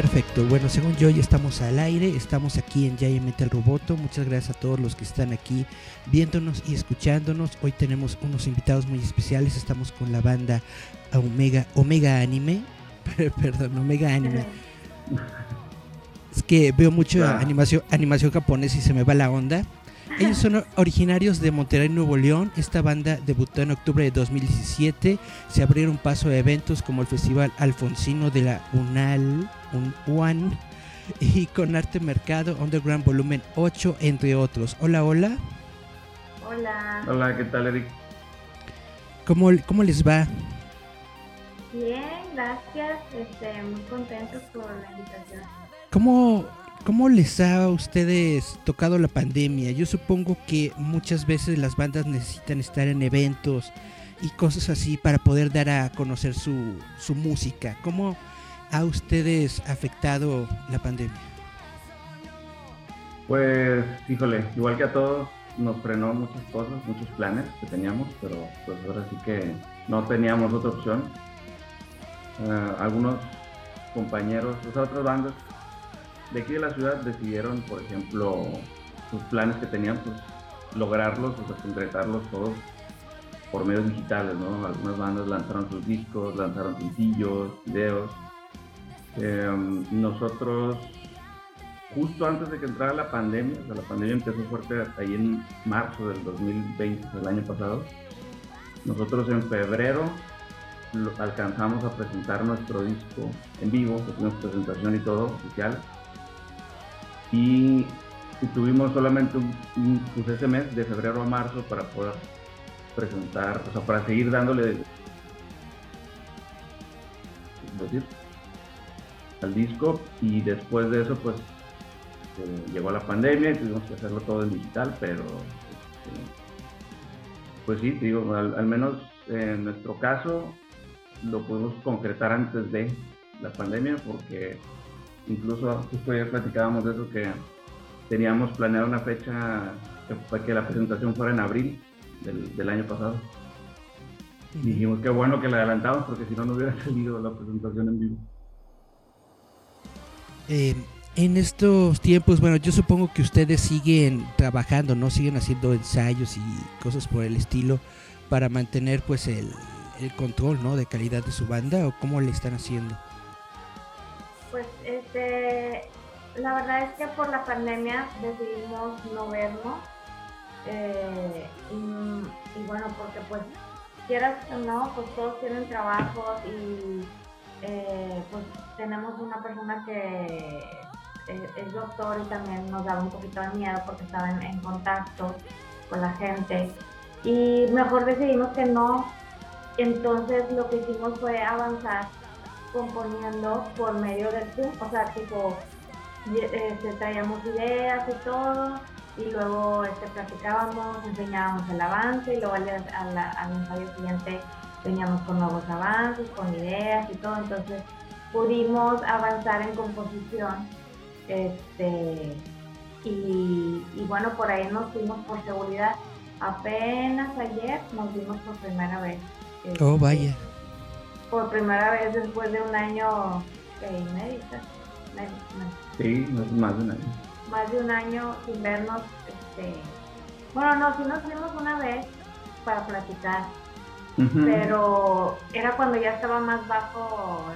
Perfecto, bueno, según yo ya estamos al aire, estamos aquí en Giant Metal Roboto. Muchas gracias a todos los que están aquí viéndonos y escuchándonos. Hoy tenemos unos invitados muy especiales. Estamos con la banda Omega, Omega Anime. Perdón, Omega Anime. Es que veo mucho animación, animación japonesa y se me va la onda. Ellos son originarios de Monterrey, Nuevo León. Esta banda debutó en octubre de 2017. Se abrieron paso a eventos como el Festival Alfonsino de la UNAL, un One, y con Arte Mercado, Underground Volumen 8, entre otros. Hola, hola. Hola. Hola, ¿qué tal, Eric? ¿Cómo, cómo les va? Bien, gracias. Este, muy contentos por la invitación. ¿Cómo, ¿Cómo les ha a ustedes tocado la pandemia? Yo supongo que muchas veces las bandas necesitan estar en eventos y cosas así para poder dar a conocer su, su música. ¿Cómo ha ustedes afectado la pandemia? Pues, híjole, igual que a todos, nos frenó muchas cosas, muchos planes que teníamos, pero pues ahora sí que no teníamos otra opción. Uh, algunos compañeros, o sea, otras bandas de aquí de la ciudad decidieron, por ejemplo, sus planes que tenían, pues lograrlos, o sea, concretarlos todos por medios digitales, ¿no? Algunas bandas lanzaron sus discos, lanzaron sencillos, videos. Eh, nosotros, justo antes de que entrara la pandemia, o sea, la pandemia empezó fuerte ahí en marzo del 2020, del año pasado. Nosotros en febrero alcanzamos a presentar nuestro disco en vivo, tuvimos presentación y todo oficial y, tuvimos solamente un, pues ese mes de febrero a marzo para poder presentar, o sea, para seguir dándole al disco y después de eso pues eh, llegó la pandemia y tuvimos que hacerlo todo en digital, pero este, pues sí, digo, al, menos en nuestro caso lo pudimos concretar antes de la pandemia porque incluso justo ayer platicábamos de eso, que teníamos planeado una fecha para que la presentación fuera en abril del, año pasado. Y dijimos que bueno que la adelantamos porque si no, no hubiera salido la presentación en vivo. Eh, en estos tiempos, bueno, yo supongo que ustedes siguen trabajando, ¿no? Siguen haciendo ensayos y cosas por el estilo para mantener pues el, control, ¿no? De calidad de su banda o cómo le están haciendo. Pues este, la verdad es que por la pandemia decidimos no vernos. Eh, y, bueno, porque pues quieras o no, pues todos tienen trabajos y eh, pues tenemos una persona que es, doctor y también nos daba un poquito de miedo porque estaba en contacto con la gente. Y mejor decidimos que no. Entonces lo que hicimos fue avanzar componiendo por medio del Zoom, o sea, tipo, este, traíamos ideas y todo, y luego este, platicábamos, enseñábamos el avance, y luego al, al, ensayo siguiente veníamos con nuevos avances, con ideas y todo, entonces pudimos avanzar en composición, este, y, y bueno, por ahí nos fuimos por seguridad. Apenas ayer nos vimos por primera vez. oh, vaya por primera vez después de un año eh, inédito. Sí, más de un año. Más de un año sin vernos. Este, bueno, no, sí nos vimos una vez para platicar, pero era cuando ya estaba más bajo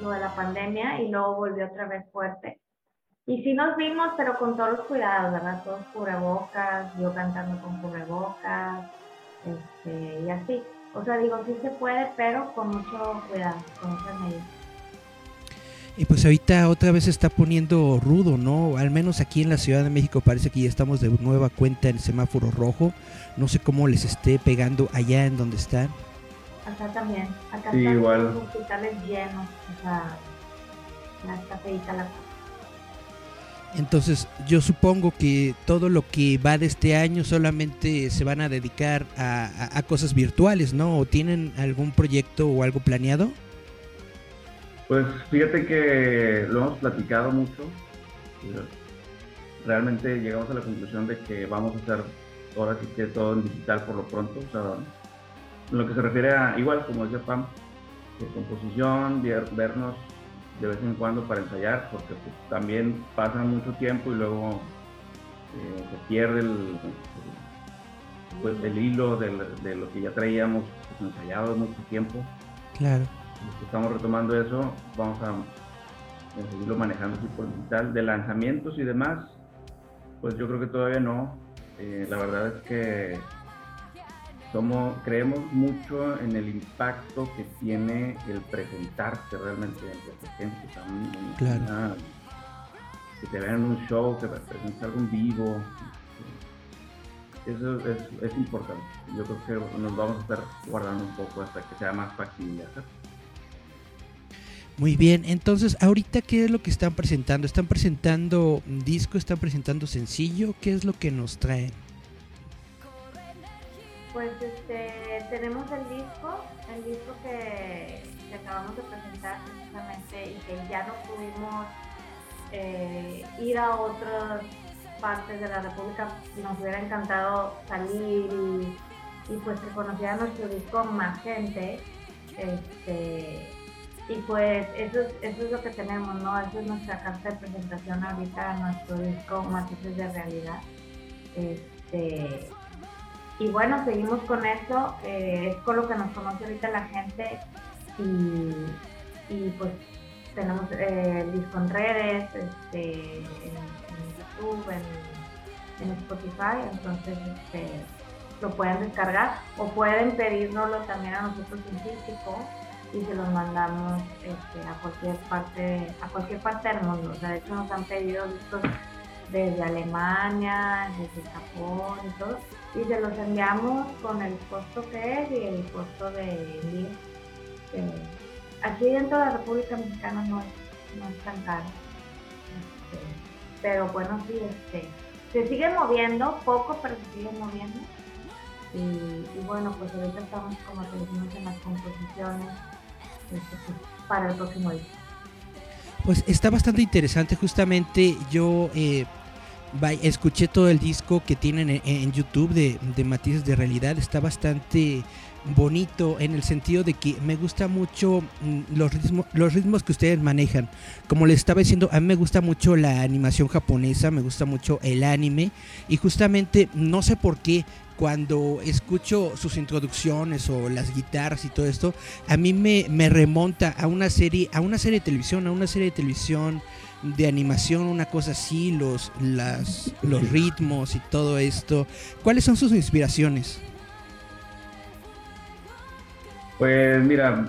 lo de la pandemia y luego volvió otra vez fuerte. Y sí nos vimos, pero con todos los cuidados, ¿verdad? Todos cubrebocas, yo cantando con cubrebocas, este, y así. o sea, digo, sí se puede, pero con mucho cuidado, con muchas medidas. Y pues ahorita otra vez se está poniendo rudo, ¿no? Al menos aquí en la Ciudad de México parece que ya estamos de nueva cuenta en semáforo rojo. No sé cómo les esté pegando allá en donde están. Acá también. Acá Sí, están igual. los hospitales llenos. O sea, la la. Entonces yo supongo que todo lo que va de este año solamente se van a dedicar a, a- a cosas virtuales, ¿no? ¿O tienen algún proyecto o algo planeado? Pues fíjate que lo hemos platicado mucho. Realmente llegamos a la conclusión de que vamos a hacer ahora sí que todo en digital por lo pronto. O sea, en lo que se refiere a, igual como decía Pam, por composición, ver- vernos de vez en cuando para ensayar, porque pues, también pasa mucho tiempo y luego eh, se pierde el, pues, el hilo de, lo que ya traíamos pues, ensayado mucho tiempo Claro. Estamos retomando eso, vamos a a seguirlo manejando por digital. De lanzamientos y demás, pues yo creo que todavía no. Eh, la verdad es que somos, creemos mucho en el impacto que tiene el presentarse realmente la gente. un- Claro. una- que te vean en un show, que presentes algo en vivo. Eso es, es importante. Yo creo que nos vamos a estar guardando un poco hasta que sea más factible hacer. Muy bien, entonces ahorita qué es lo que están presentando? ¿Están presentando disco? ¿Están presentando sencillo? ¿Qué es lo que nos traen? Pues este, tenemos el disco, el disco que, acabamos de presentar precisamente y que ya no pudimos eh, ir a otras partes de la República. Nos hubiera encantado salir y, y, pues que conociera nuestro disco más gente. Este, y pues eso es, eso es lo que tenemos, ¿no? Esa es nuestra carta de presentación ahorita, nuestro disco Matices de Realidad. Este, y bueno, seguimos con eso, eh, es con lo que nos conoce ahorita la gente y, y pues tenemos eh, el disco en redes, este, en, YouTube, en, en Spotify, entonces este, lo pueden descargar o pueden pedírnoslo también a nosotros en físico y se los mandamos este, a cualquier parte, a cualquier parte del mundo. O sea, de hecho nos han pedido discos desde Alemania, desde Japón y todo, y se los enviamos con el costo que es y el costo de envío. Aquí dentro de la República Mexicana no es, no es tan caro. Este, pero bueno, sí, este, se sigue moviendo, poco, pero se sigue moviendo. Y, bueno, pues ahorita estamos, como te en las composiciones para el próximo disco. Pues está bastante interesante, justamente yo eh, escuché todo el disco que tienen en, en YouTube de, de Matices de Realidad, está bastante bonito en el sentido de que me gusta mucho mm, los ritmos, los ritmos que ustedes manejan. Como les estaba diciendo, a mí me gusta mucho la animación japonesa, me gusta mucho el anime y justamente no sé por qué cuando escucho sus introducciones o las guitarras y todo esto, a mí me, me remonta a una serie, a una serie de televisión, a una serie de televisión de animación, una cosa así, los, las, los ritmos y todo esto. ¿Cuáles son sus inspiraciones? Pues mira,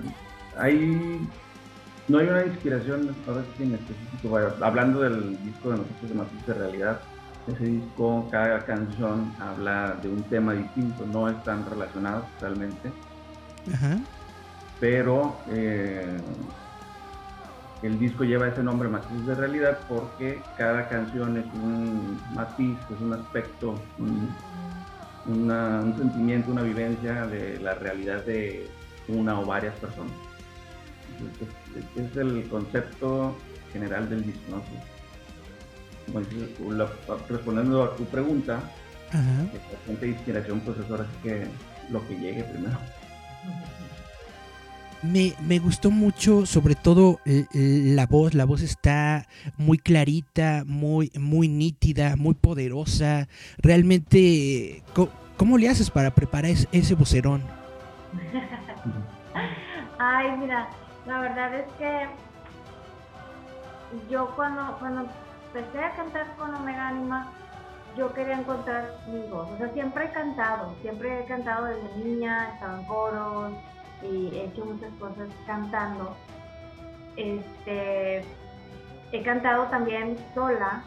hay, no hay una inspiración, ahora sí en específico, hablando del disco de nosotros de Matices de Realidad, ese disco, cada canción habla de un tema distinto, no están relacionados realmente, Ajá. pero eh, el disco lleva ese nombre Matices de Realidad porque cada canción es un matiz, es un aspecto, un, una- un sentimiento, una vivencia de la realidad de una o varias personas. Entonces, es el concepto general del disco. ¿no? La- respondiendo a tu pregunta, Ajá. la fuente de inspiración, pues es ahora sí que lo que llegue primero. Me, me gustó mucho, sobre todo l- la voz. La voz está muy clarita, muy, muy nítida, muy poderosa. Realmente, co- ¿cómo le haces para preparar es- ese vocerón? Ay, mira, la verdad es que yo cuando, cuando empecé a cantar con Omega Anima, yo quería encontrar mi voz. O sea, siempre he cantado, siempre he cantado desde niña, he estado en coros y he hecho muchas cosas cantando. Este, he cantado también sola,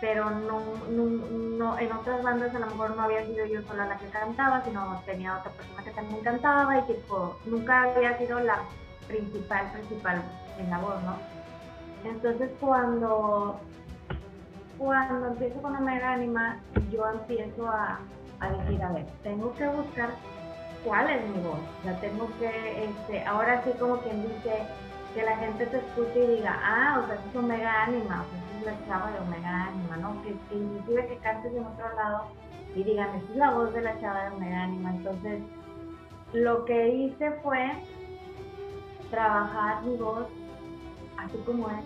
pero no, no, en otras bandas a lo mejor no había sido yo sola la que cantaba, sino tenía otra persona que también cantaba y tipo, nunca había sido la principal, principal en la voz, ¿no? Entonces cuando, cuando empiezo con Omega Anima, yo empiezo a, decir, a ver, tengo que buscar cuál es mi voz, o sea, tengo que, este, ahora sí como quien dice, que la gente te escuche y diga, ah, o sea, es Omega Anima, o sea, es la chava de Omega Anima, ¿no? Que, que inclusive que cantes en otro lado y digan, es la voz de la chava de Omega Anima. Entonces, lo que hice fue trabajar mi voz así como es,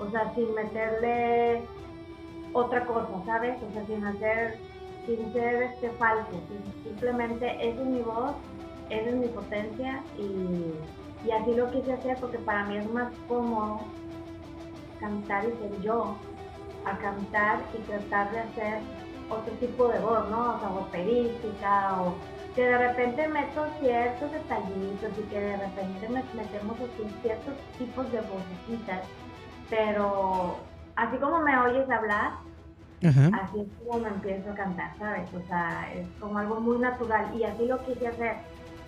o sea, sin meterle otra cosa, ¿sabes? O sea, sin hacer, sin ser este falso, simplemente esa es mi voz, esa es mi potencia y y así lo quise hacer porque para mí es más cómodo cantar y ser yo, a cantar y tratar de hacer otro tipo de voz, ¿no? O sea, operística o que de repente meto ciertos detallitos y que de repente metemos así ciertos tipos de vocecitas, pero así como me oyes hablar, así es como me empiezo a cantar, ¿sabes? O sea, es como algo muy natural y así lo quise hacer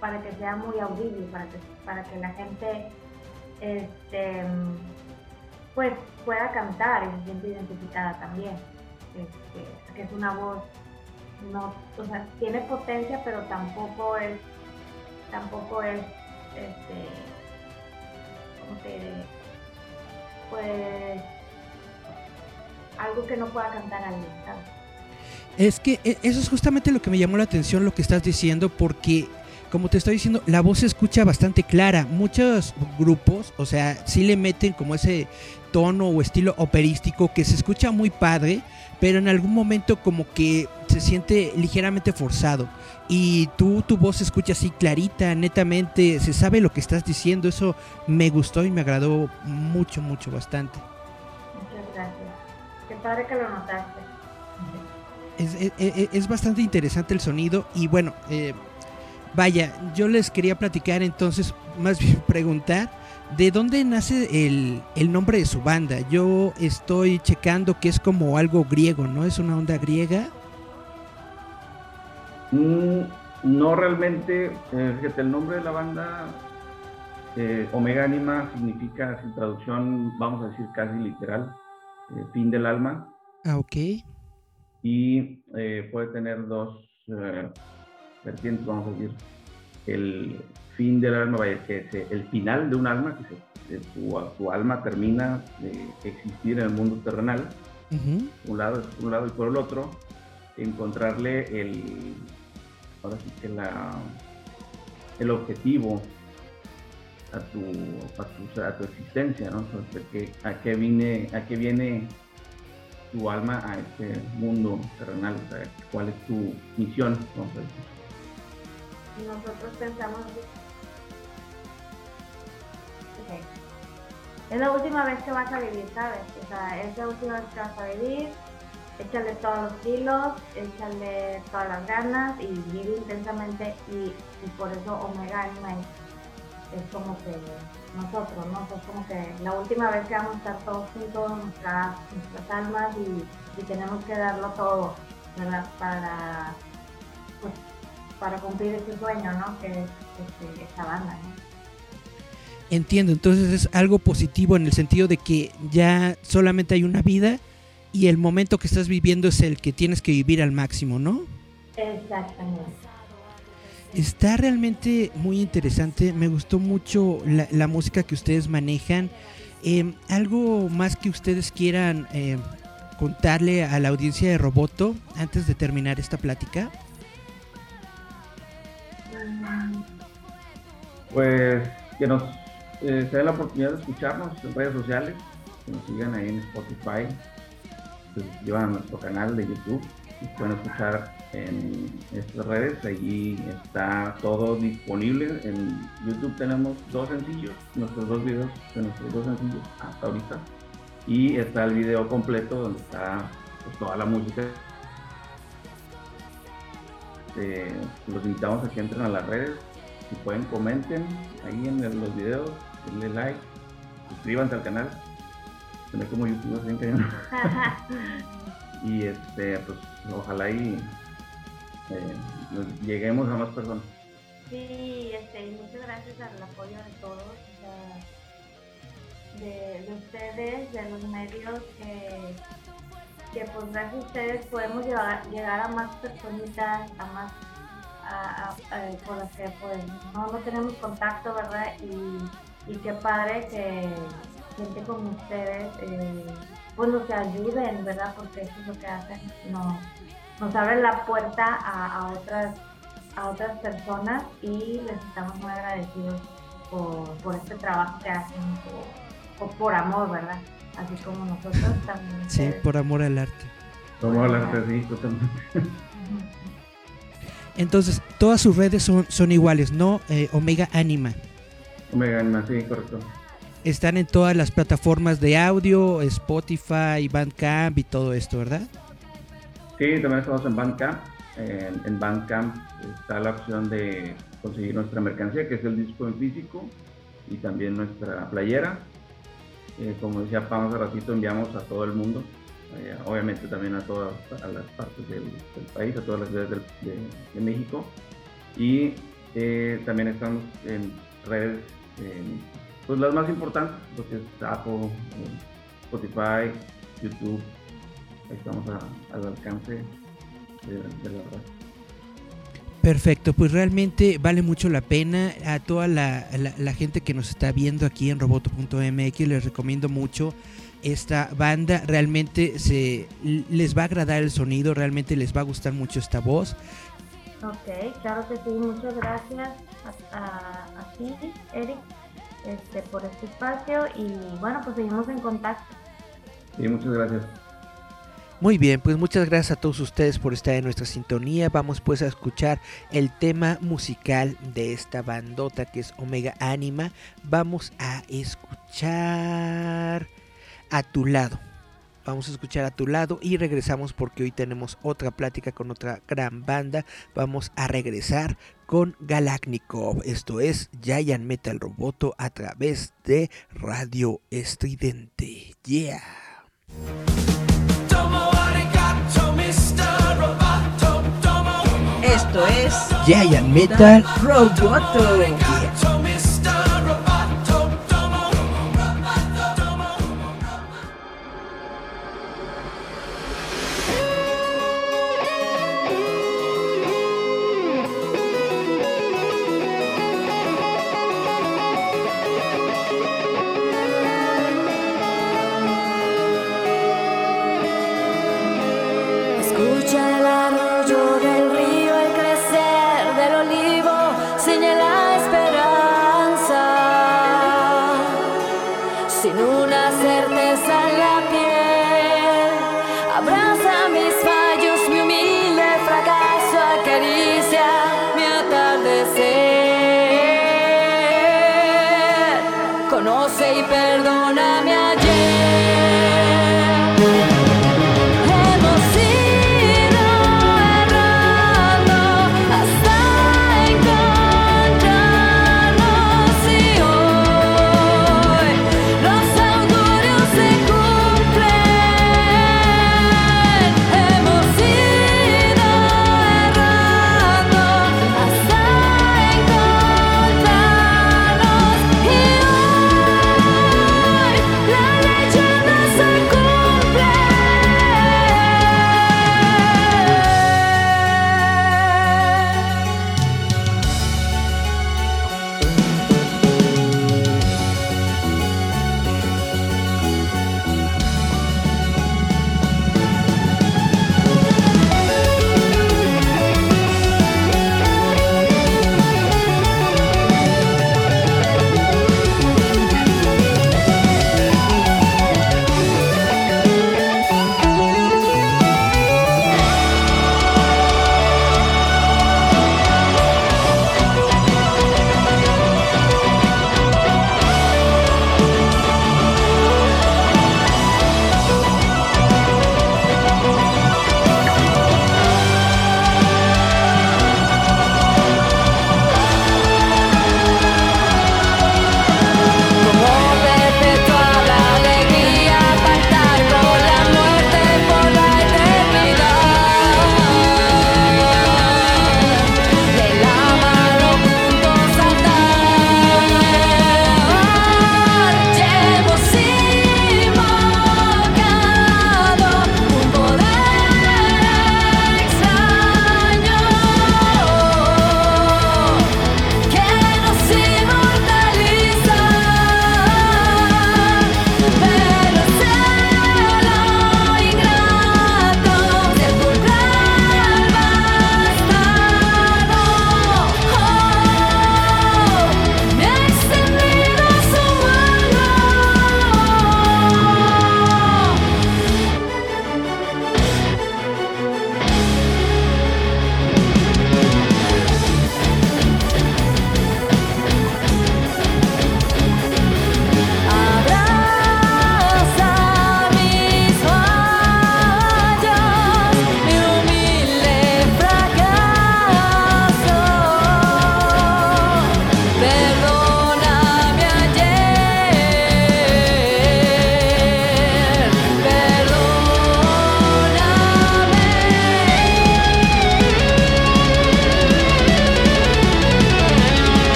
para que sea muy audible, para que, para que la gente este, pues pueda cantar y se siente identificada también. Este, que es una voz, no, o sea, tiene potencia, pero tampoco es, tampoco es, este, ¿cómo te diré? Pues algo que no pueda cantar alguien, ¿sabes? Es que e, eso es justamente lo que me llamó la atención, lo que estás diciendo, porque como te estoy diciendo, la voz se escucha bastante clara. Muchos grupos, o sea, sí le meten como ese tono o estilo operístico que se escucha muy padre, pero en algún momento como que se siente ligeramente forzado. Y tú, tu voz se escucha así clarita, netamente, se sabe lo que estás diciendo. Eso me gustó y me agradó mucho, mucho, bastante. Muchas gracias. Qué padre que lo notaste. Es, es, bastante interesante el sonido y bueno, eh, Vaya, yo les quería platicar entonces, más bien preguntar, ¿de dónde nace el, nombre de su banda? Yo estoy checando que es como algo griego, ¿no? ¿Es una onda griega? Mm, no realmente, eh, fíjate, el nombre de la banda, eh, Omega Anima, significa, sin traducción, vamos a decir casi literal, fin del alma. Ah, ok. Y puede tener dos vertientes, vamos a decir, el fin del alma, vaya, que es el final de un alma, que su, alma termina de existir en el mundo terrenal, un lado, un lado y por el otro, encontrarle el, ahora sí que la, el objetivo a tu, a tu, existencia, ¿no? a, qué viene, ¿A qué viene tu alma a este mundo terrenal? O sea, ¿Cuál es tu misión? A decir nosotros pensamos es la última vez que vas a vivir, ¿sabes? O sea, es la última vez que vas a vivir, échale todos los kilos, échale todas las ganas y vive intensamente y, por eso Omega Anima como que nosotros, ¿no? es como que la última vez que vamos a estar todos juntos, nuestras, nuestras almas y, y tenemos que darlo todo, ¿verdad? Para pues, para cumplir ese sueño, ¿no? Que es este, esta banda, ¿no? Entiendo, entonces es algo positivo en el sentido de que ya solamente hay una vida y el momento que estás viviendo es el que tienes que vivir al máximo, ¿no? Exactamente. Está realmente muy interesante, me gustó mucho la, música que ustedes manejan. Em, ¿Algo más que ustedes quieran em, contarle a la audiencia de Roboto antes de terminar esta plática? Pues que nos eh, dé la oportunidad de escucharnos en redes sociales, que nos sigan ahí en Spotify, que llevan a nuestro canal de YouTube, nos pueden escuchar en estas redes, allí está todo disponible. En YouTube tenemos dos sencillos, nuestros dos videos de nuestros dos sencillos hasta ahorita. Y está el video completo donde está pues, toda la música este, los invitamos a que entren a las redes, si pueden comenten ahí en los videos, denle like, suscríbanse al canal, ve como YouTube y este, pues ojalá y eh, lleguemos a más personas. Sí, este, muchas gracias al apoyo de todos, de, ustedes, de los medios, que, que pues gracias a ustedes podemos llegar, llegar a más personitas, a más, a, con las que pues no, no tenemos contacto, ¿verdad? Y, y qué padre que gente como ustedes, eh, pues nos ayuden, ¿verdad? Porque eso es lo que hacen, nos, nos abren la puerta a, otras a otras personas y les estamos muy agradecidos por, este trabajo que hacen por, por, amor, ¿verdad? Así como nosotros también. Sí, por amor al arte. Por amor al arte, sí, totalmente. Entonces, todas sus redes son, son iguales, ¿no? Eh, Omega Anima. Omega Anima, sí, correcto. Están en todas las plataformas de audio, Spotify, Bandcamp y todo esto, ¿verdad? Sí, también estamos en Bandcamp. En, Bandcamp está la opción de conseguir nuestra mercancía, que es el disco en físico y también nuestra playera. Eh, como decía Pam hace ratito, enviamos a todo el mundo, eh, obviamente también a todas las partes del, país, a todas las ciudades de, México. Y eh, también estamos en redes pues las más importantes, lo que es Apple, Spotify, YouTube, estamos al alcance de, la red. Perfecto, pues realmente vale mucho la pena. A toda la, la, gente que nos está viendo aquí en roboto.mx les recomiendo mucho esta banda. Realmente se les va a agradar el sonido, realmente les va a gustar mucho esta voz. Ok, claro que sí, muchas gracias a, a, a ti, Eric este, por este espacio y bueno, pues seguimos en contacto. Sí, muchas gracias. Muy bien, pues muchas gracias a todos ustedes por estar en nuestra sintonía. Vamos pues a escuchar el tema musical de esta bandota que es Omega Anima. Vamos a escuchar a tu lado. Vamos a escuchar a tu lado y regresamos porque hoy tenemos otra plática con otra gran banda. Vamos a regresar con Galacnikov. Esto es Giant Metal Roboto a través de Radio Estridente. Yeah. Esto es Giant Metal Roboto. Escucha el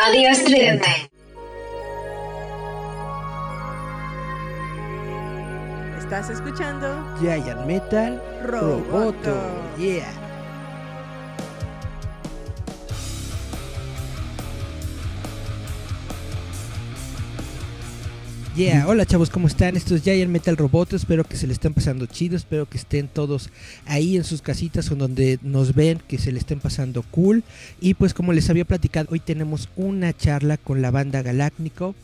Radio Estridente. Estás escuchando Giant Metal Roboto. Roboto. Yeah. Hola chavos, ¿cómo están? Esto es Giant Metal Roboto, espero que se le estén pasando chido, espero que estén todos ahí en sus casitas o donde nos ven, que se le estén pasando cool. Y pues como les había platicado, hoy tenemos una charla con la banda Galácnico.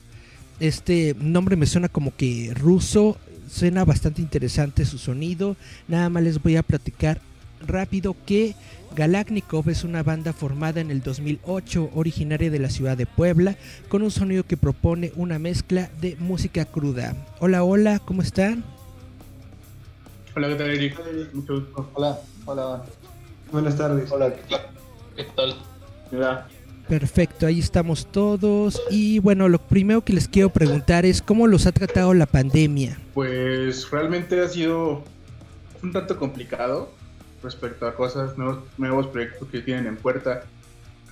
Este nombre me suena como que ruso, suena bastante interesante su sonido. Nada más les voy a platicar rápido que Galacnikov es una banda formada en el 2008, originaria de la ciudad de Puebla, con un sonido que propone una mezcla de música cruda. Hola, hola, ¿cómo están? Hola, ¿qué tal, Eric? Mucho gusto. Hola, hola. Buenas tardes. Hola, ¿qué tal? Mira, Perfecto, ahí estamos todos. Y bueno, lo primero que les quiero preguntar es cómo los ha tratado la pandemia. pues realmente ha sido un tanto complicado respecto a cosas, nuevos, nuevos proyectos que tienen en puerta.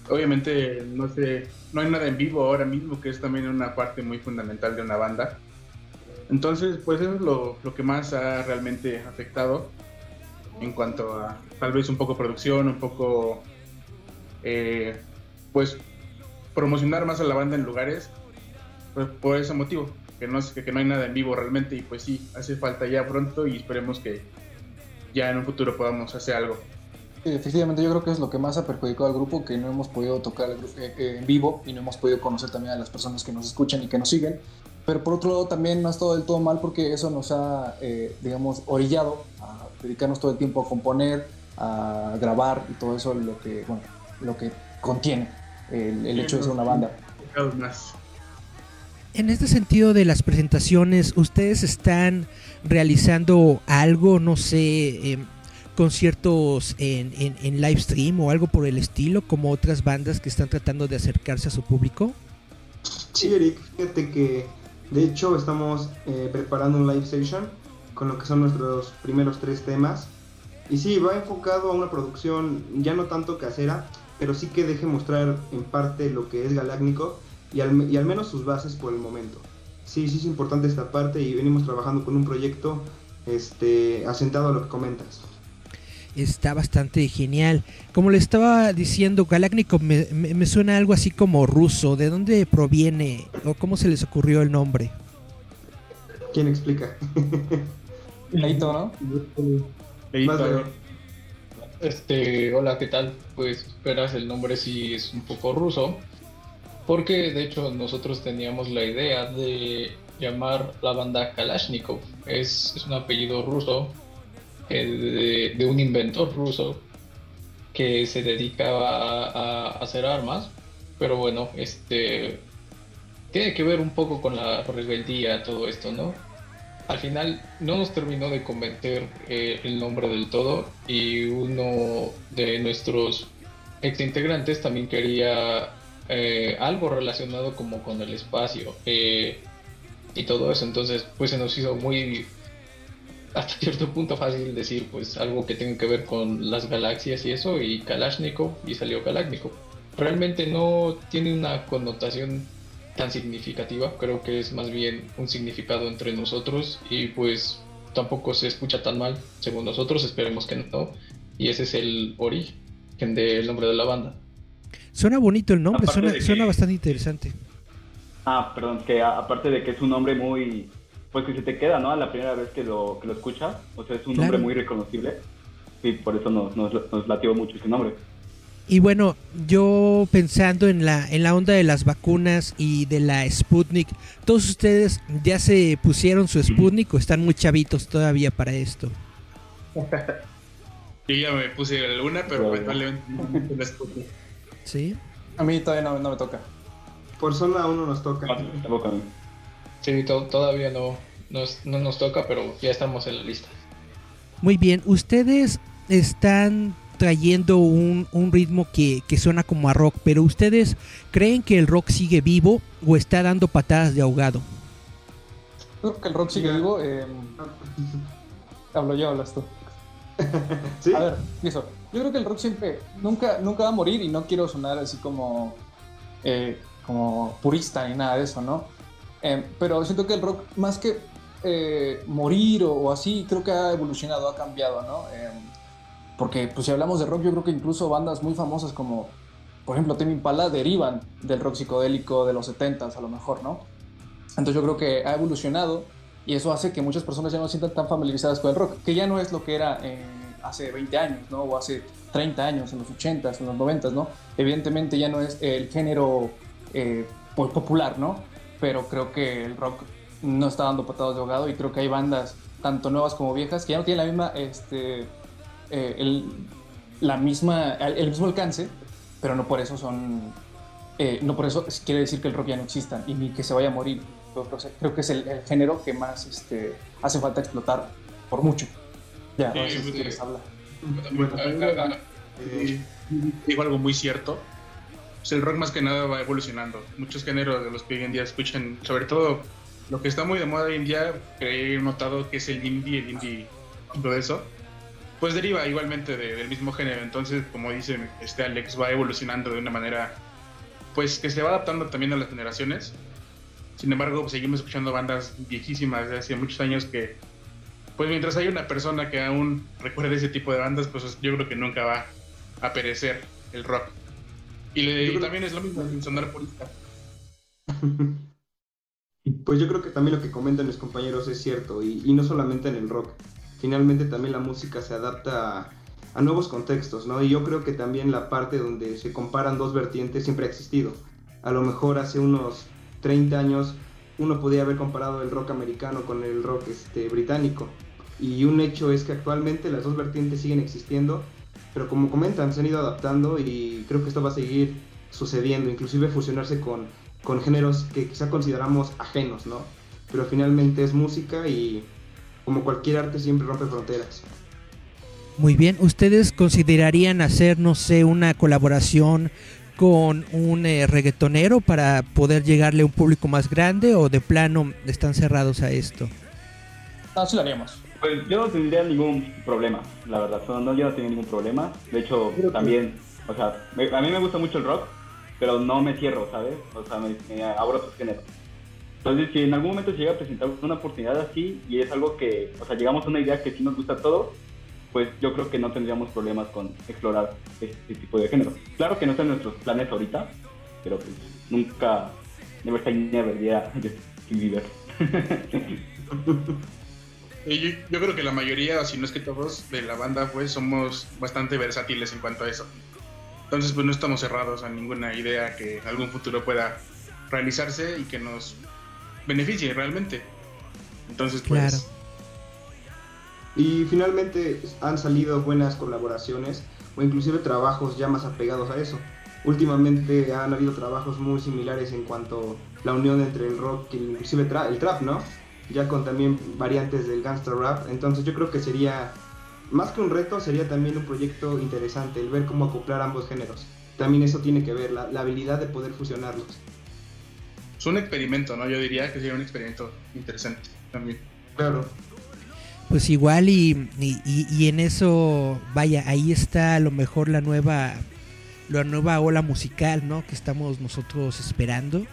Obviamente, no sé, no hay nada en vivo ahora mismo, que es también una parte muy fundamental de una banda. Entonces, pues eso es lo, lo que más ha realmente afectado en cuanto a tal vez un poco producción, un poco, eh, pues, promocionar más a la banda en lugares, pues, por ese motivo, que no, que, que no hay nada en vivo realmente y pues sí, hace falta ya pronto y esperemos que ya en un futuro podamos hacer algo. Efectivamente, yo creo que es lo que más ha perjudicado al grupo, que no hemos podido tocar eh, eh, en vivo y no hemos podido conocer también a las personas que nos escuchan y que nos siguen. Pero por otro lado, también no ha estado del todo mal porque eso nos ha, eh, digamos, orillado a dedicarnos todo el tiempo a componer, a grabar y todo eso, lo que, bueno, lo que contiene el, el hecho de ser una banda. En este sentido de las presentaciones, ¿ustedes están realizando algo, no sé, em, conciertos en, en, en live stream o algo por el estilo, como otras bandas que están tratando de acercarse a su público? Sí, Eric, fíjate que de hecho estamos eh, preparando un live session con lo que son nuestros primeros tres temas. Y sí, va enfocado a una producción ya no tanto casera, pero sí que deje mostrar en parte lo que es Galácnico y al, y al menos sus bases por el momento. Sí, sí es importante esta parte y venimos trabajando con un proyecto este, asentado a lo que comentas. Está bastante genial. Como le estaba diciendo, Galácnico me, me- me suena algo así como ruso. ¿De dónde proviene o cómo se les ocurrió el nombre? ¿Quién explica? Leito, ¿no? Leíto, Más ¿no? breve. Este, hola, ¿qué tal? Pues verás, el nombre sí es un poco ruso, porque de hecho nosotros teníamos la idea de llamar la banda Kalashnikov. Es, un apellido ruso eh, de, un inventor ruso que se dedicaba a, a hacer armas, pero bueno, este tiene que ver un poco con la rebeldía, todo esto, ¿no? al final no nos terminó de convencer eh, el nombre del todo y uno de nuestros ex integrantes también quería eh, algo relacionado como con el espacio eh, y todo eso entonces pues se nos hizo muy hasta cierto punto fácil decir pues algo que tenga que ver con las galaxias y eso y Kalashnikov y salió Kalashnikov realmente no tiene una connotación tan significativa, creo que es más bien un significado entre nosotros y pues tampoco se escucha tan mal, según nosotros, esperemos que no, y ese es el origen del nombre de la banda. Suena bonito el nombre, suena, que- suena bastante interesante. Ah, perdón, que a- aparte de que es un nombre muy, pues que se te queda, ¿no? A la primera vez que lo, que lo escuchas, o sea, es un Claro. nombre muy reconocible. Sí, por eso nos, nos, nos latió mucho ese nombre. Y bueno, yo pensando en la, en la onda de las vacunas y de la Sputnik, ¿todos ustedes ya se pusieron su Sputnik o están muy chavitos todavía para esto? Yo ya me puse la luna, pero vale un Sputnik. ¿Sí? A mí todavía no, no me toca. Por zona uno nos toca. Ah, a. Sí, to- todavía no nos, no nos toca, pero ya estamos en la lista. Muy bien, ustedes están trayendo un, un ritmo que, que suena como a rock, pero ustedes creen que el rock sigue vivo o está dando patadas de ahogado? Creo que el rock sigue vivo. eh, Hablo yo, hablas tú. A ver, eso. Yo creo que el rock siempre, nunca, nunca va a morir y no quiero sonar así como, eh, como purista ni nada de eso, ¿no? Eh, pero siento que el rock, más que eh, morir o, así, creo que ha evolucionado, ha cambiado, ¿no? porque pues si hablamos de rock, yo creo que incluso bandas muy famosas como, por ejemplo, Temi Impala derivan del rock psicodélico de los 70s a lo mejor, ¿no? Entonces yo creo que ha evolucionado y eso hace que muchas personas ya no se sientan tan familiarizadas con el rock, que ya no es lo que era hace 20 años, ¿no? O hace 30 años, en los 80s, en los 90s, ¿no? Evidentemente ya no es el género eh, pues, popular, ¿no? Pero creo que el rock no está dando patadas de ahogado y creo que hay bandas, tanto nuevas como viejas, que ya no tienen la misma, este, eh, el, la misma, el mismo alcance, pero no por eso son, eh, no por eso quiere decir que el rock ya no exista y ni que se vaya a morir. Creo que es el, género que más este, hace falta explotar por mucho. Ya, no sé si quieres hablar. digo algo muy cierto. Pues el rock más que nada va evolucionando. Muchos géneros de los que hoy en día escuchan, sobre todo lo que está muy de moda hoy en día, que he notado que es el indie, el indie, todo eso, pues deriva igualmente del mismo género. Entonces, como dice este Alex, va evolucionando de una manera, pues que se va adaptando también a las generaciones. Sin embargo, pues, seguimos escuchando bandas viejísimas de hace muchos años que pues mientras hay una persona que aún recuerde ese tipo de bandas, pues yo creo que nunca va a perecer el rock. Y, también es lo mismo, sonar purista. Pues yo creo que también lo que comentan mis compañeros es cierto, y, no solamente en el rock. Finalmente también la música se adapta a, a, nuevos contextos, ¿no? Y yo creo que también la parte donde se comparan dos vertientes siempre ha existido. A lo mejor hace unos 30 años uno podía haber comparado el rock americano con el rock este, británico. Y un hecho es que actualmente las dos vertientes siguen existiendo, pero como comentan, se han ido adaptando y creo que esto va a seguir sucediendo, inclusive fusionarse con, con géneros que quizá consideramos ajenos, ¿no? Pero finalmente es música y como cualquier arte siempre rompe fronteras. Muy bien, ¿ustedes considerarían hacer, no sé, una colaboración con un eh, reggaetonero para poder llegarle a un público más grande o de plano están cerrados a esto? No, sí lo haríamos. Pues yo no tendría ningún problema, la verdad. No, yo no tengo ningún problema. De hecho, también, o sea, a mí me gusta mucho el rock, pero no me cierro, ¿sabes? O sea, me, abro otros géneros. Entonces, si en algún momento se llega a presentar una oportunidad así y es algo que, o sea, llegamos a una idea que sí nos gusta a todos, pues yo creo que no tendríamos problemas con explorar este tipo de género. Claro que no está en nuestros planes ahorita, pero pues nunca, never say never, ya, sin vivir. Yo, creo que la mayoría, si no es que todos, de la banda, pues somos bastante versátiles en cuanto a eso. Entonces, pues no estamos cerrados a ninguna idea que en algún futuro pueda realizarse y que nos beneficie realmente. Entonces, pues... Y finalmente han salido buenas colaboraciones o inclusive trabajos ya más apegados a eso. Últimamente han habido trabajos muy similares en cuanto a la unión entre el rock y inclusive el trap, ¿no? ya con también variantes del gangster rap. Entonces yo creo que sería, más que un reto, sería también un proyecto interesante, el ver cómo acoplar ambos géneros. También eso tiene que ver, la, habilidad de poder fusionarlos. Es un experimento, ¿no? Yo diría que sería un experimento interesante también. Claro. Pues igual y, y, en eso, vaya, ahí está a lo mejor la nueva, la nueva ola musical, ¿no? Que estamos nosotros esperando.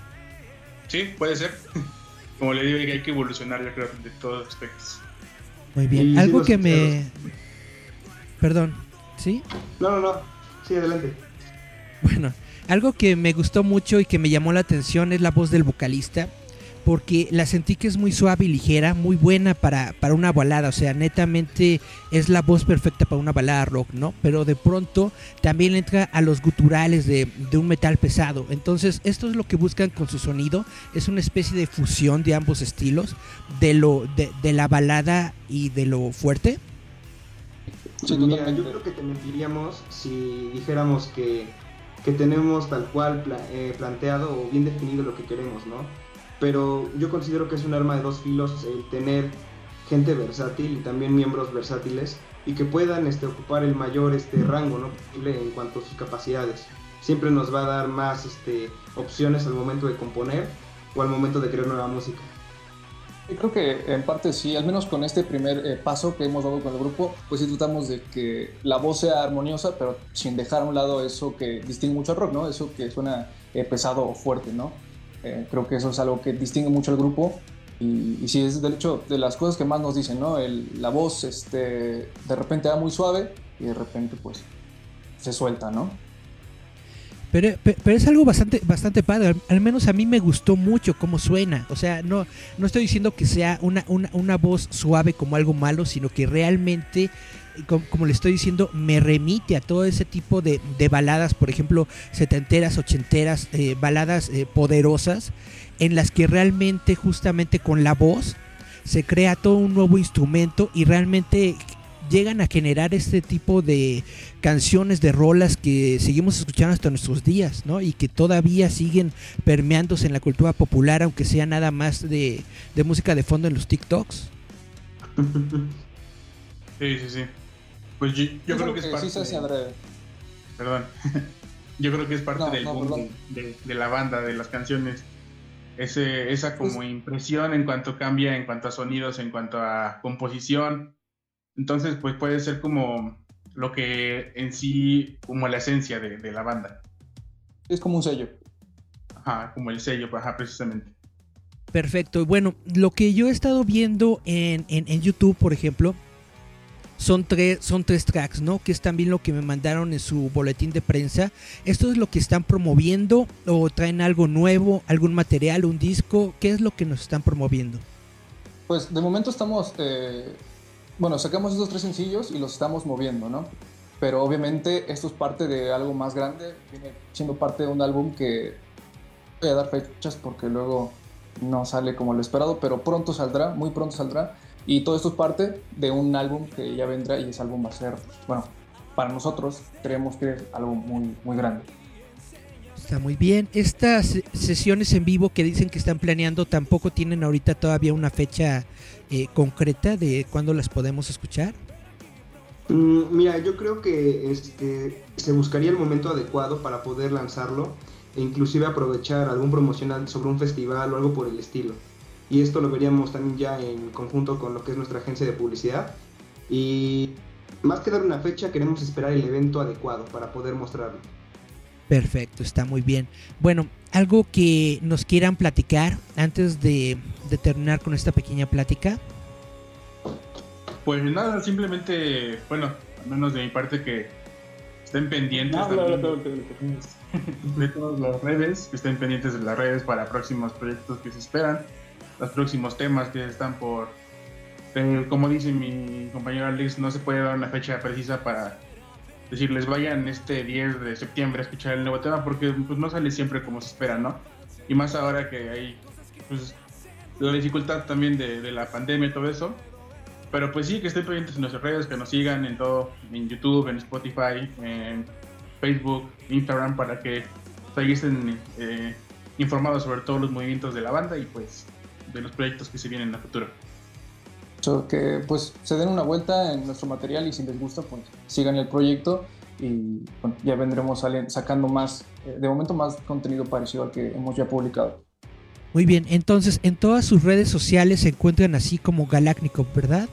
Sí, puede ser como le digo, hay que evolucionar, yo creo, de todos los aspectos. Muy bien. Algo que me. Perdón, ¿sí? No, no, no. Sí, adelante. Bueno, algo que me gustó mucho y que me llamó la atención es la voz del vocalista porque la sentí que es muy suave y ligera, muy buena para, para una balada, o sea, netamente es la voz perfecta para una balada rock, ¿no? Pero de pronto también entra a los guturales de, un metal pesado, entonces esto es lo que buscan con su sonido, es una especie de fusión de ambos estilos, de, lo, de, la balada y de lo fuerte. Sí, Mira, yo creo que te mentiríamos si dijéramos que, que tenemos tal cual eh, planteado o bien definido lo que queremos, ¿no? Pero yo considero que es un arma de dos filos el tener gente versátil y también miembros versátiles y que puedan este, ocupar el mayor este, rango ¿no? posible en cuanto a sus capacidades. Siempre nos va a dar más este, opciones al momento de componer o al momento de crear nueva música. creo que en parte sí, al menos con este primer eh, paso que hemos dado con el grupo, pues sí tratamos de que la voz sea armoniosa, pero sin dejar a un lado eso que distingue mucho al rock, ¿no? Eso que suena eh, pesado o fuerte, ¿no? Eh, creo que eso es algo que distingue mucho al grupo y, sí es de hecho de las cosas que más nos dicen, ¿no? La voz este, de repente va muy suave y de repente pues se suelta, ¿no? Pero, pe- pero es algo bastante, bastante padre. Al menos a mí me gustó mucho cómo suena. O sea, no, no estoy diciendo que sea una, una, una voz suave como algo malo, sino que realmente, com- como, le estoy diciendo, me remite a todo ese tipo de, de baladas, por ejemplo, setenteras, ochenteras, eh, baladas eh, poderosas, en las que realmente, justamente con la voz, se crea todo un nuevo instrumento y realmente llegan a generar este tipo de canciones de rolas que seguimos escuchando hasta nuestros días, ¿no? Y que todavía siguen permeándose en la cultura popular, aunque sea nada más de, de música de fondo en los TikToks. Sí, sí, sí. Pues yo, yo creo que es parte. sí se hace adrede. Perdón. yo creo que es parte No, del no, boom de, de la banda, de las canciones. Ese, esa como impresión en cuanto cambia, en cuanto a sonidos, en cuanto a composición. Entonces, pues puede ser como lo que en sí, como la esencia de, de la banda. Es como un sello. Ajá, como el sello, ajá, precisamente. Perfecto. Bueno, lo que yo he estado viendo en, en- en YouTube, por ejemplo, son tres, son tres tracks, ¿no? Que es también lo que me mandaron en su boletín de prensa. ¿Esto es lo que están promoviendo o traen algo nuevo, algún material, un disco? ¿Qué es lo que nos están promoviendo? Pues de momento estamos, eh, bueno, sacamos estos tres sencillos y los estamos moviendo, ¿no? Pero obviamente esto es parte de algo más grande, viene siendo parte de un álbum que voy a dar fechas porque luego no sale como lo esperado, pero pronto saldrá, muy pronto saldrá. Y todo esto es parte de un álbum que ya vendrá y ese álbum va a ser, bueno, para nosotros creemos que es algo muy, muy grande. Está muy bien. Estas se- sesiones en vivo que dicen que están planeando tampoco tienen ahorita todavía una fecha eh, concreta de cuándo las podemos escuchar. Mm, Mira, yo creo que este, se buscaría el momento adecuado para poder lanzarlo e inclusive aprovechar algún promocional sobre un festival o algo por el estilo. Y esto lo veríamos también ya en conjunto con lo que es nuestra agencia de publicidad. Y más que dar una fecha, queremos esperar el evento adecuado para poder mostrarlo. Perfecto, está muy bien. Bueno, algo que nos quieran platicar antes de, de terminar con esta pequeña plática. Pues nada, simplemente, bueno, al menos de mi parte que estén pendientes No, de todas las redes, que estén pendientes de las redes para próximos proyectos que se esperan, los próximos temas que están por... eh, como dice mi compañero Alex, no se puede dar una fecha precisa para decirles vayan este 10 de septiembre a escuchar el nuevo tema porque pues, no sale siempre como se espera, ¿no? Y más ahora que hay pues, la dificultad también de, la pandemia y todo eso. Pero pues sí, que estén pendientes en nuestras redes, que nos sigan en todo, en YouTube, en Spotify, en Facebook, Instagram, para que estén eh, informados sobre todos los movimientos de la banda y pues de los proyectos que se vienen en el futuro. So, que pues se den una vuelta en nuestro material y si les gusta pues sigan el proyecto y bueno, ya vendremos sacando más, eh, de momento más contenido parecido al que hemos ya publicado. Muy bien, entonces en todas sus redes sociales se encuentran así como Galacnico, ¿verdad?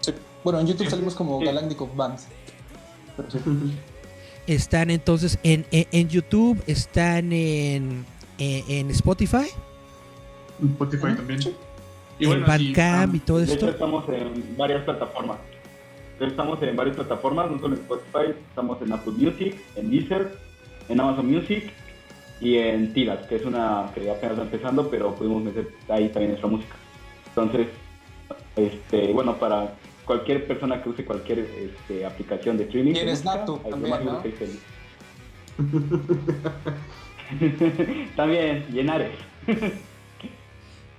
Sí. Bueno, en YouTube salimos como Galactic Band. Pero sí. Están entonces en, en, en YouTube, están en, en, en Spotify, Spotify también. Y en bueno, Bandcamp ah, y todo De hecho, esto. estamos en varias plataformas. Estamos en varias plataformas, no solo en Spotify, estamos en Apple Music, en Deezer, en Amazon Music y en Tiras, que es una que apenas está empezando, pero pudimos meter ahí también nuestra música. Entonces, este, bueno, para cualquier persona que use cualquier este, aplicación de streaming. Y en Snapchat también, ¿no? también, Llenares.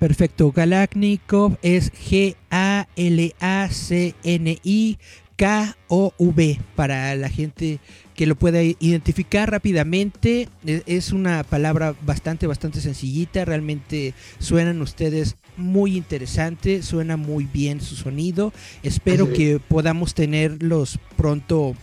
Perfecto, Galacnikov es G-A-L-A-C-N-I-K-O-V para la gente que lo pueda identificar rápidamente. E- Es una palabra bastante, bastante sencillita. Realmente suenan ustedes muy interesante, suena muy bien su sonido. Espero Sí. que podamos tenerlos pronto,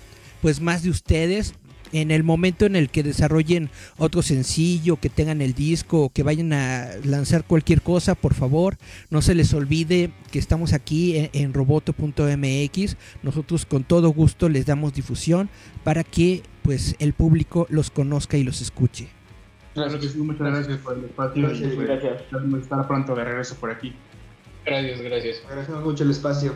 pues más de ustedes. En el momento en el que desarrollen otro sencillo, que tengan el disco, o que vayan a lanzar cualquier cosa, por favor, no se les olvide que estamos aquí en, en roboto.mx. Nosotros con todo gusto les damos difusión para que pues el público los conozca y los escuche. Claro que sí, muchas gracias por el espacio Gracias, y pues, gracias. estar pronto de regreso por aquí. Gracias, gracias. Agradecemos mucho el espacio.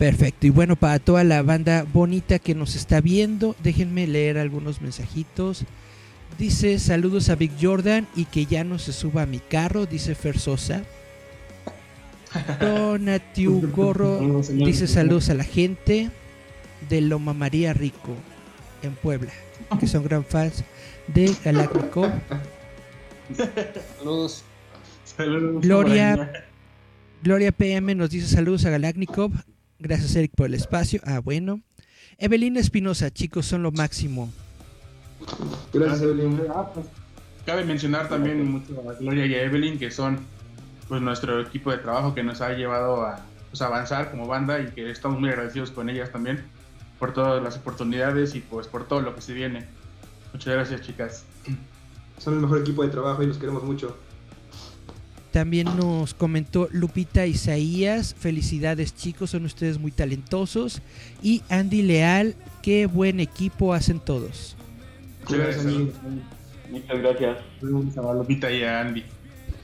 Perfecto, y bueno, para toda la banda bonita que nos está viendo, déjenme leer algunos mensajitos. Dice saludos a Big Jordan y que ya no se suba a mi carro, dice Fer Sosa. Donatiu Gorro dice saludos a la gente de Loma María Rico en Puebla, que son gran fans de Galáctico. Saludos. Saludos, Gloria. Gloria PM nos dice saludos a Galacnikov. Gracias Eric por el espacio. Ah, bueno. Evelina Espinosa, chicos, son lo máximo. Gracias, Evelyn. Ah, pues, Cabe mencionar también mucho a Gloria y a Evelyn, que son pues nuestro equipo de trabajo que nos ha llevado a pues, avanzar como banda y que estamos muy agradecidos con ellas también por todas las oportunidades y pues por todo lo que se viene. Muchas gracias, chicas. Son el mejor equipo de trabajo y los queremos mucho. También nos comentó Lupita Isaías. Felicidades chicos, son ustedes muy talentosos. Y Andy Leal, qué buen equipo hacen todos. Muchas gracias. Muchas Lupita y a Andy.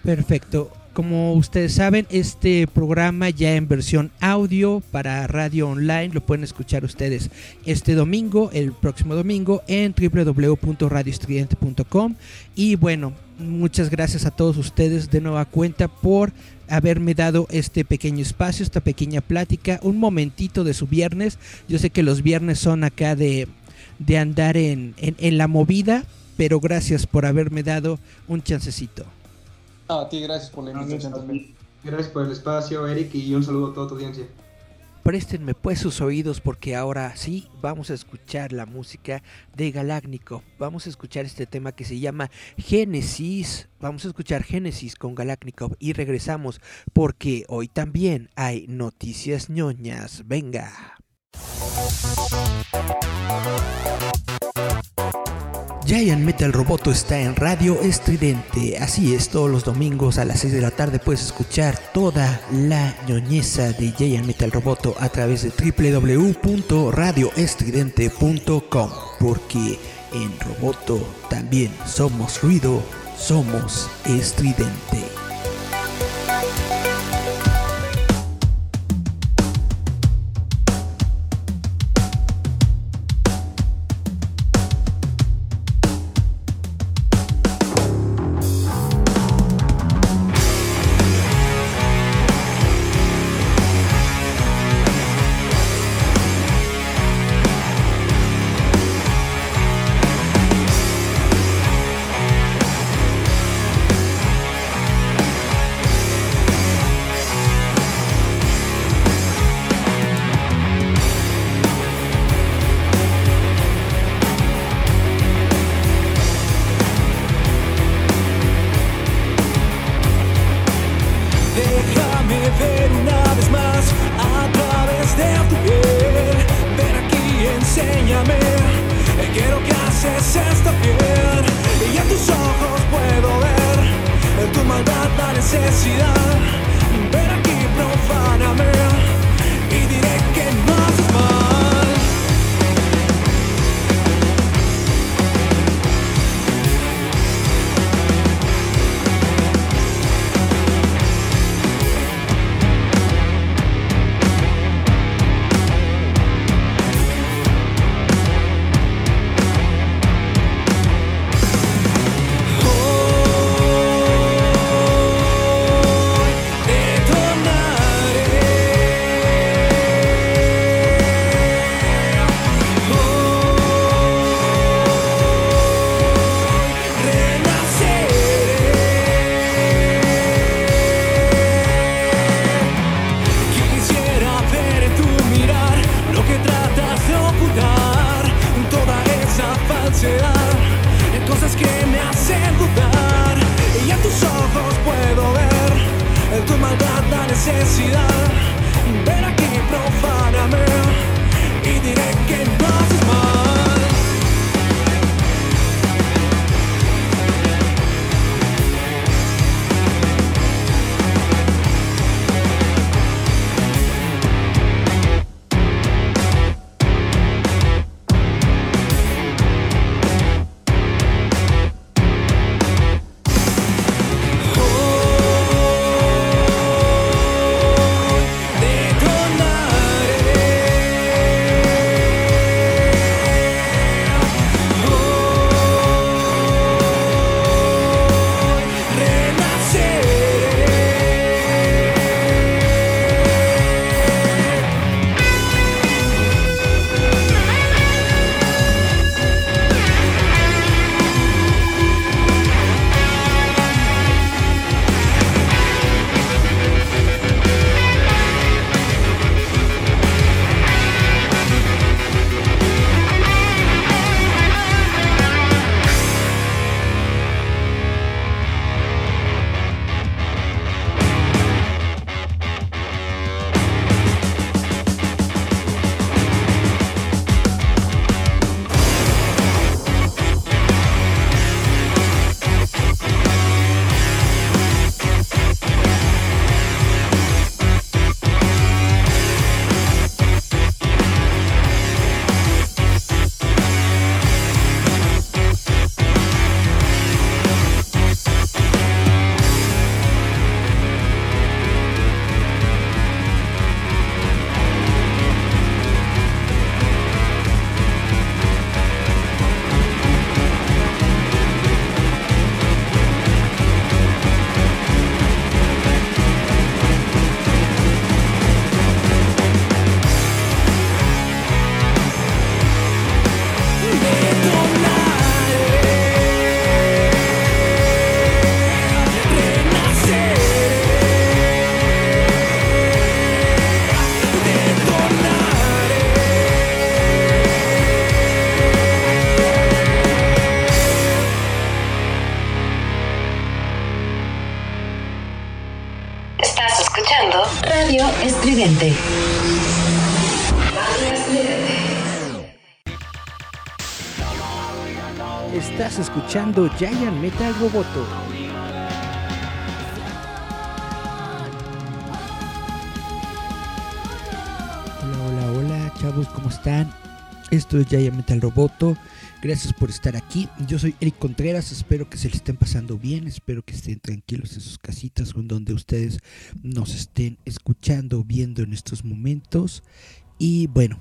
Perfecto. Como ustedes saben, este programa ya en versión audio para radio online lo pueden escuchar ustedes este domingo, el próximo domingo en www.radioestridente.com y bueno, muchas gracias a todos ustedes de nueva cuenta por haberme dado este pequeño espacio, esta pequeña plática, un momentito de su viernes. Yo sé que los viernes son acá de, de andar en, en, en la movida, pero gracias por haberme dado un chancecito. Ah, a ti, gracias por la invitación también. Gracias por el espacio, Eric, y un saludo a toda tu audiencia. Préstenme pues sus oídos porque ahora sí vamos a escuchar la música de Galácnico. Vamos a escuchar este tema que se llama Génesis. Vamos a escuchar Génesis con Galácnico y regresamos porque hoy también hay noticias ñoñas. Venga. Giant Metal Roboto está en Radio Estridente. Así es, todos los domingos a las 6 de la tarde puedes escuchar toda la ñoñeza de Giant Metal Roboto a través de www.radioestridente.com. Porque en Roboto también somos ruido, somos estridente. Escuchando Giant Metal Roboto. Hola, hola, hola, chavos, ¿cómo están? Esto es Giant Metal Roboto. Gracias por estar aquí. Yo soy Eric Contreras. Espero que se le estén pasando bien. Espero que estén tranquilos en sus casitas o en donde ustedes nos estén escuchando, viendo en estos momentos. Y bueno,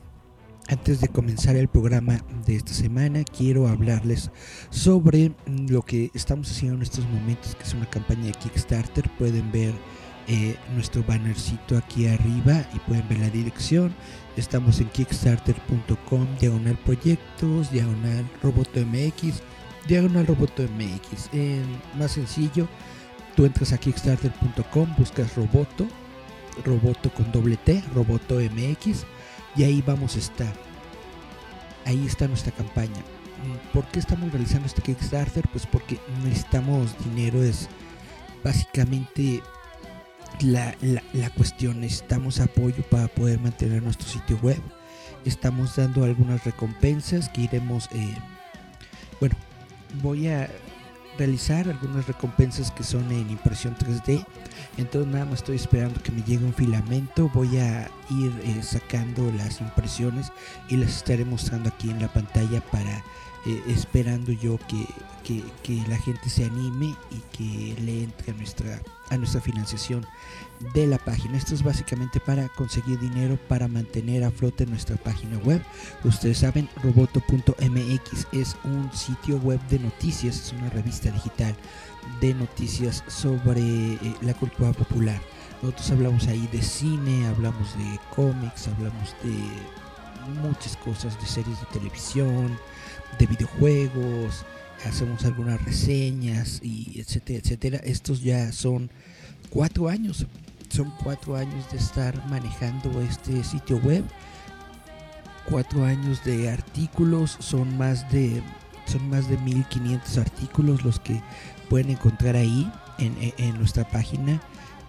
antes de comenzar el programa de esta semana, quiero hablarles sobre lo que estamos haciendo en estos momentos, que es una campaña de Kickstarter. Pueden ver eh, nuestro bannercito aquí arriba y pueden ver la dirección. Estamos en kickstarter.com, diagonal proyectos, diagonal roboto MX, diagonal roboto MX. En más sencillo, tú entras a kickstarter.com, buscas roboto, roboto con doble T, roboto MX, y ahí vamos a estar. Ahí está nuestra campaña. ¿Por qué estamos realizando este Kickstarter? Pues porque necesitamos dinero, es básicamente la, la, cuestión, necesitamos apoyo para poder mantener nuestro sitio web. Estamos dando algunas recompensas que iremos, eh, bueno, voy a realizar algunas recompensas que son en impresión 3D. Entonces nada más estoy esperando que me llegue un filamento. Voy a ir eh, sacando las impresiones y las estaré mostrando aquí en la pantalla para eh, esperando yo que, que, la gente se anime y que le entre a nuestra, a nuestra financiación de la página. Esto es básicamente para conseguir dinero para mantener a flote nuestra página web. Ustedes saben, roboto.mx es un sitio web de noticias, es una revista digital de noticias sobre eh, la cultura popular. Nosotros hablamos ahí de cine, hablamos de cómics, hablamos de muchas cosas, de series de televisión, de videojuegos, hacemos algunas reseñas y etcétera, etcétera. Estos ya son cuatro años, son cuatro años de estar manejando este sitio web, cuatro años de artículos, son más de son más de 1500 artículos los que pueden encontrar ahí en, nuestra página.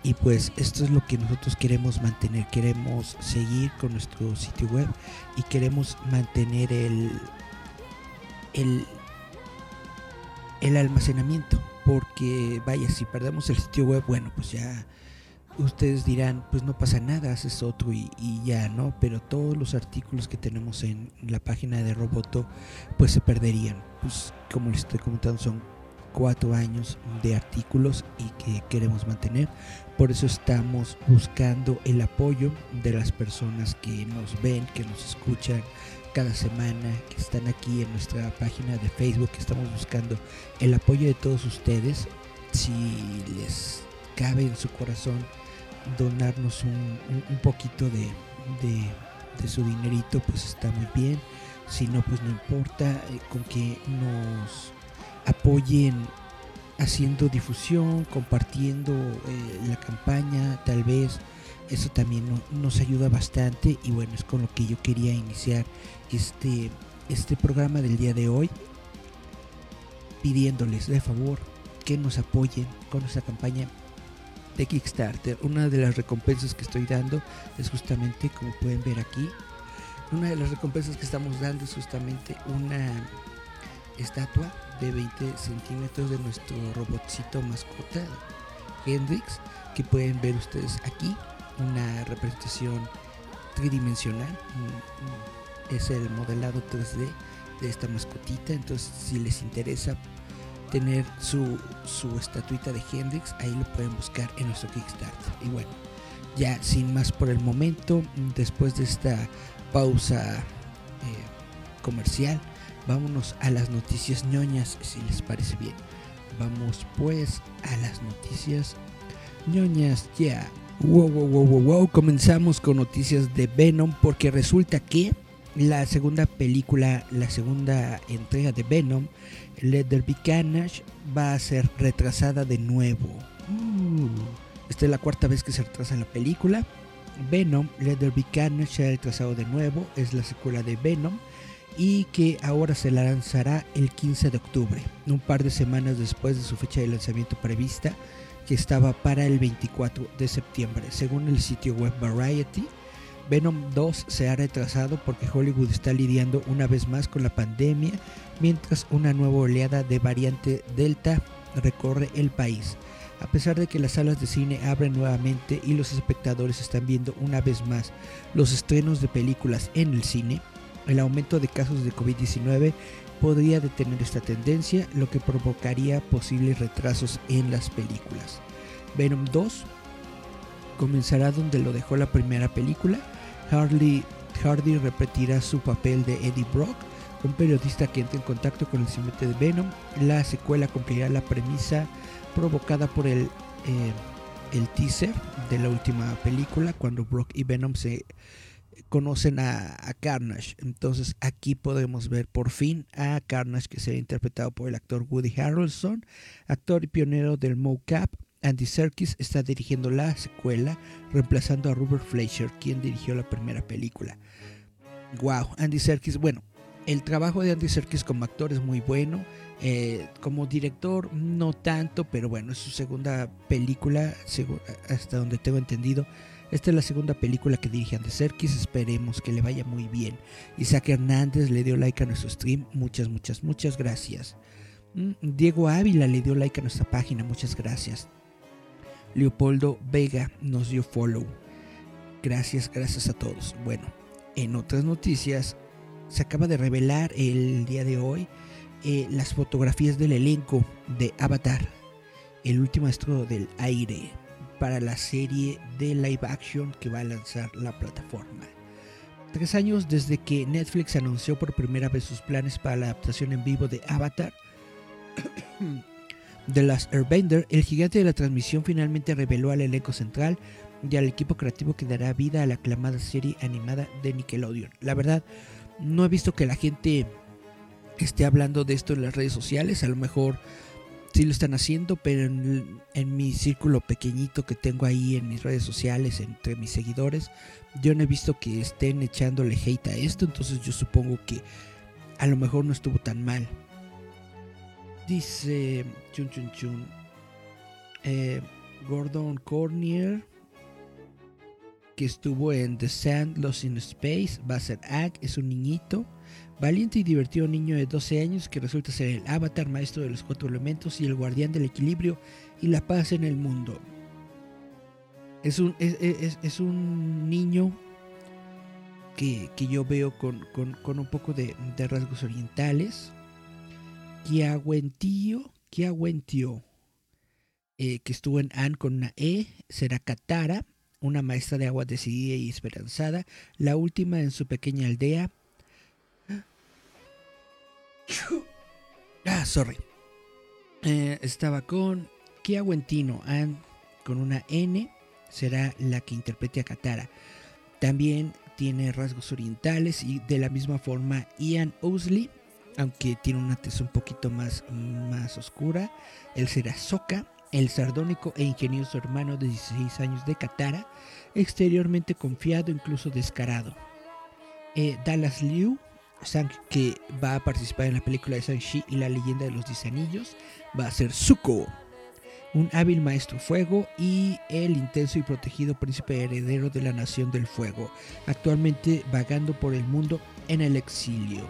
Y pues esto es lo que nosotros queremos mantener queremos seguir con nuestro sitio web y queremos mantener el el, el almacenamiento porque vaya si perdemos el sitio web bueno pues ya ustedes dirán pues no pasa nada haces otro y, ya no pero todos los artículos que tenemos en la página de Roboto pues se perderían. Pues como les estoy comentando son cuatro años de artículos y que queremos mantener. Por eso estamos buscando el apoyo de las personas que nos ven que nos escuchan cada semana, que están aquí en nuestra página de Facebook, estamos buscando el apoyo de todos ustedes. Si les cabe en su corazón donarnos un, poquito de, su dinerito, pues está muy bien. Si no, pues no importa, eh, con que nos apoyen haciendo difusión, compartiendo eh, la campaña, tal vez eso también no, nos ayuda bastante y bueno, es con lo que yo quería iniciar este, este programa del día de hoy, pidiéndoles de favor que nos apoyen con nuestra campaña de Kickstarter. Una de las recompensas que estoy dando es justamente, como pueden ver aquí, una de las recompensas que estamos dando es justamente una estatua de 20 centímetros de nuestro robotcito mascota Hendrix que pueden ver ustedes aquí una representación tridimensional es el modelado 3D de esta mascotita entonces si les interesa tener su, su estatuita de Hendrix ahí lo pueden buscar en nuestro Kickstarter. Y bueno ya sin más por el momento después de esta pausa eh, comercial vámonos a las noticias ñoñas si les parece bien. Vamos pues a las noticias ñoñas. Ya. Yeah. wow, wow, wow, wow, wow. Comenzamos con noticias de Venom porque resulta que la segunda película la segunda entrega de Venom Let There Be Carnage va a ser retrasada de nuevo uh, esta es la cuarta vez que se retrasa la película Venom Let There Be Carnage se ha retrasado de nuevo es la secuela de Venom y que ahora se lanzará el 15 de octubre, un par de semanas después de su fecha de lanzamiento prevista. que estaba para el 24 de septiembre. Según el sitio web Variety, Venom 2 se ha retrasado porque Hollywood está lidiando una vez más con la pandemia, mientras una nueva oleada de variante Delta recorre el país. A pesar de que las salas de cine abren nuevamente y los espectadores están viendo una vez más los estrenos de películas en el cine, el aumento de casos de COVID-19 podría detener esta tendencia, lo que provocaría posibles retrasos en las películas. Venom 2 comenzará donde lo dejó la primera película. Hardy, Hardy repetirá su papel de Eddie Brock, un periodista que entra en contacto con el simbionte de Venom. La secuela cumplirá la premisa provocada por el, eh, el teaser de la última película, cuando Brock y Venom se conocen a, Carnage. Entonces aquí podemos ver por fin a Carnage que será interpretado por el actor Woody Harrelson, actor y pionero del mocap. Andy Serkis está dirigiendo la secuela, reemplazando a Robert Fleischer, quien dirigió la primera película. Wow, Andy Serkis, bueno, el trabajo de Andy Serkis como actor es muy bueno. Eh, como director, no tanto, pero bueno, es su segunda película, hasta donde tengo entendido. Esta es la segunda película que dirige Andy Serkis, esperemos que le vaya muy bien. Isaac Hernández le dio like a nuestro stream, muchas, muchas, muchas gracias. Mm, Diego Ávila le dio like a nuestra página, muchas gracias. Leopoldo Vega nos dio follow. Gracias, gracias a todos. Bueno, en otras noticias, se acaba de revelar el día de hoy eh, las fotografías del elenco de Avatar, el último maestro del aire, para la serie de live action que va a lanzar la plataforma. Tres años desde que Netflix anunció por primera vez sus planes para la adaptación en vivo de Avatar, The Last Airbender, el gigante de la transmisión finalmente reveló al elenco central y al equipo creativo que dará vida a la aclamada serie animada de Nickelodeon. La verdad, no he visto que la gente esté hablando de esto en las redes sociales. A lo mejor sí lo están haciendo, pero en, en, mi círculo pequeñito que tengo ahí en mis redes sociales, entre mis seguidores, yo no he visto que estén echándole hate a esto. Entonces yo supongo que a lo mejor no estuvo tan mal. Dice Chun Chun Chun. Eh, Gordon Cornier que estuvo en The Sand, Lost in Space, va a ser Ag, es un niñito, valiente y divertido niño de 12 años que resulta ser el avatar maestro de los cuatro elementos y el guardián del equilibrio y la paz en el mundo. Es un, es, es, es un niño que, que, yo veo con, con, con un poco de, de rasgos orientales. Kiawentío, Kiawentío, eh, que estuvo en An con una E, será Katara una maestra de agua decidida y esperanzada, la última en su pequeña aldea. Ah, sorry. Eh, estaba con Kiawentino Ann con una N, será la que interprete a Katara. También tiene rasgos orientales y de la misma forma Ian Ousley, aunque tiene una tez un poquito más, más oscura. Él será Soka el sardónico e ingenioso hermano de 16 años de Katara, exteriormente confiado, incluso descarado. Eh, Dallas Liu, que va a participar en la película de Shang-Chi y la leyenda de los 10 anillos, va a ser Zuko, un hábil maestro fuego y el intenso y protegido príncipe heredero de la nación del fuego, actualmente vagando por el mundo en el exilio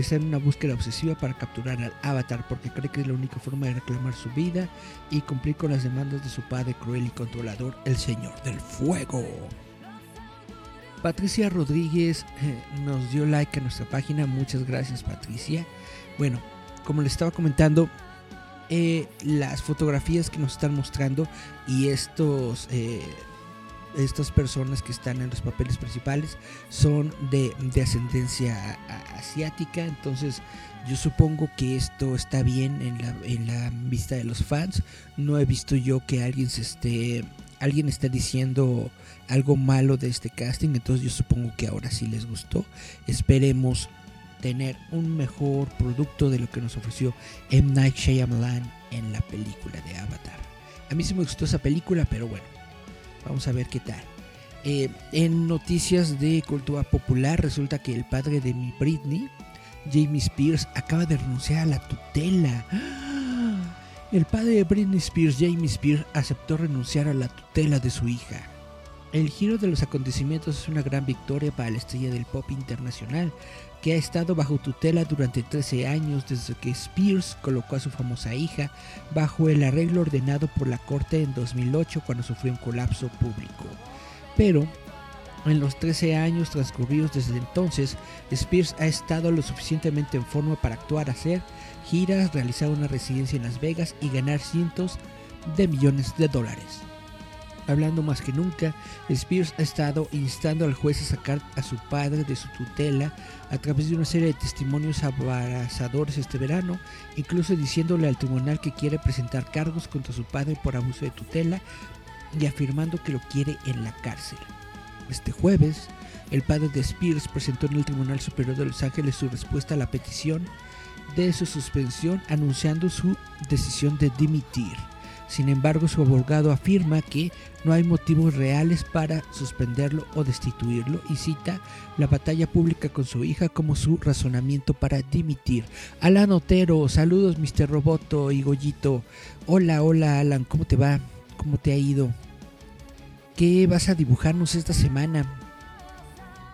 está en una búsqueda obsesiva para capturar al avatar porque cree que es la única forma de reclamar su vida y cumplir con las demandas de su padre cruel y controlador, el Señor del Fuego. Patricia Rodríguez eh, nos dio like a nuestra página, muchas gracias Patricia. Bueno, como les estaba comentando, eh, las fotografías que nos están mostrando y estos eh, estas personas que están en los papeles principales son de, ascendencia asiática, entonces yo supongo que esto está bien en la, en la vista de los fans. No he visto yo que alguien se esté alguien está diciendo algo malo de este casting, entonces yo supongo que ahora sí les gustó. Esperemos tener un mejor producto de lo que nos ofreció M. Night Shyamalan en la película de Avatar. A mí sí me gustó esa película, pero bueno, Vamos a ver qué tal. Eh, en noticias de cultura popular, resulta que el padre de mi Britney, Jamie Spears, acaba de renunciar a la tutela. El padre de Britney Spears, Jamie Spears, aceptó renunciar a la tutela de su hija. El giro de los acontecimientos es una gran victoria para la estrella del pop internacional, que ha estado bajo tutela durante 13 años desde que Spears colocó a su famosa hija bajo el arreglo ordenado por la corte en 2008 cuando sufrió un colapso público. Pero en los 13 años transcurridos desde entonces, Spears ha estado lo suficientemente en forma para actuar, hacer giras, realizar una residencia en Las Vegas y ganar cientos de millones de dólares. Hablando más que nunca, Spears ha estado instando al juez a sacar a su padre de su tutela a través de una serie de testimonios abarazadores este verano, incluso diciéndole al tribunal que quiere presentar cargos contra su padre por abuso de tutela y afirmando que lo quiere en la cárcel. Este jueves, el padre de Spears presentó en el Tribunal Superior de Los Ángeles su respuesta a la petición de su suspensión anunciando su decisión de dimitir. Sin embargo, su abogado afirma que no hay motivos reales para suspenderlo o destituirlo y cita la batalla pública con su hija como su razonamiento para dimitir. Alan Otero, saludos Mr. Roboto y Goyito. Hola, hola Alan, ¿cómo te va? ¿Cómo te ha ido? ¿Qué vas a dibujarnos esta semana?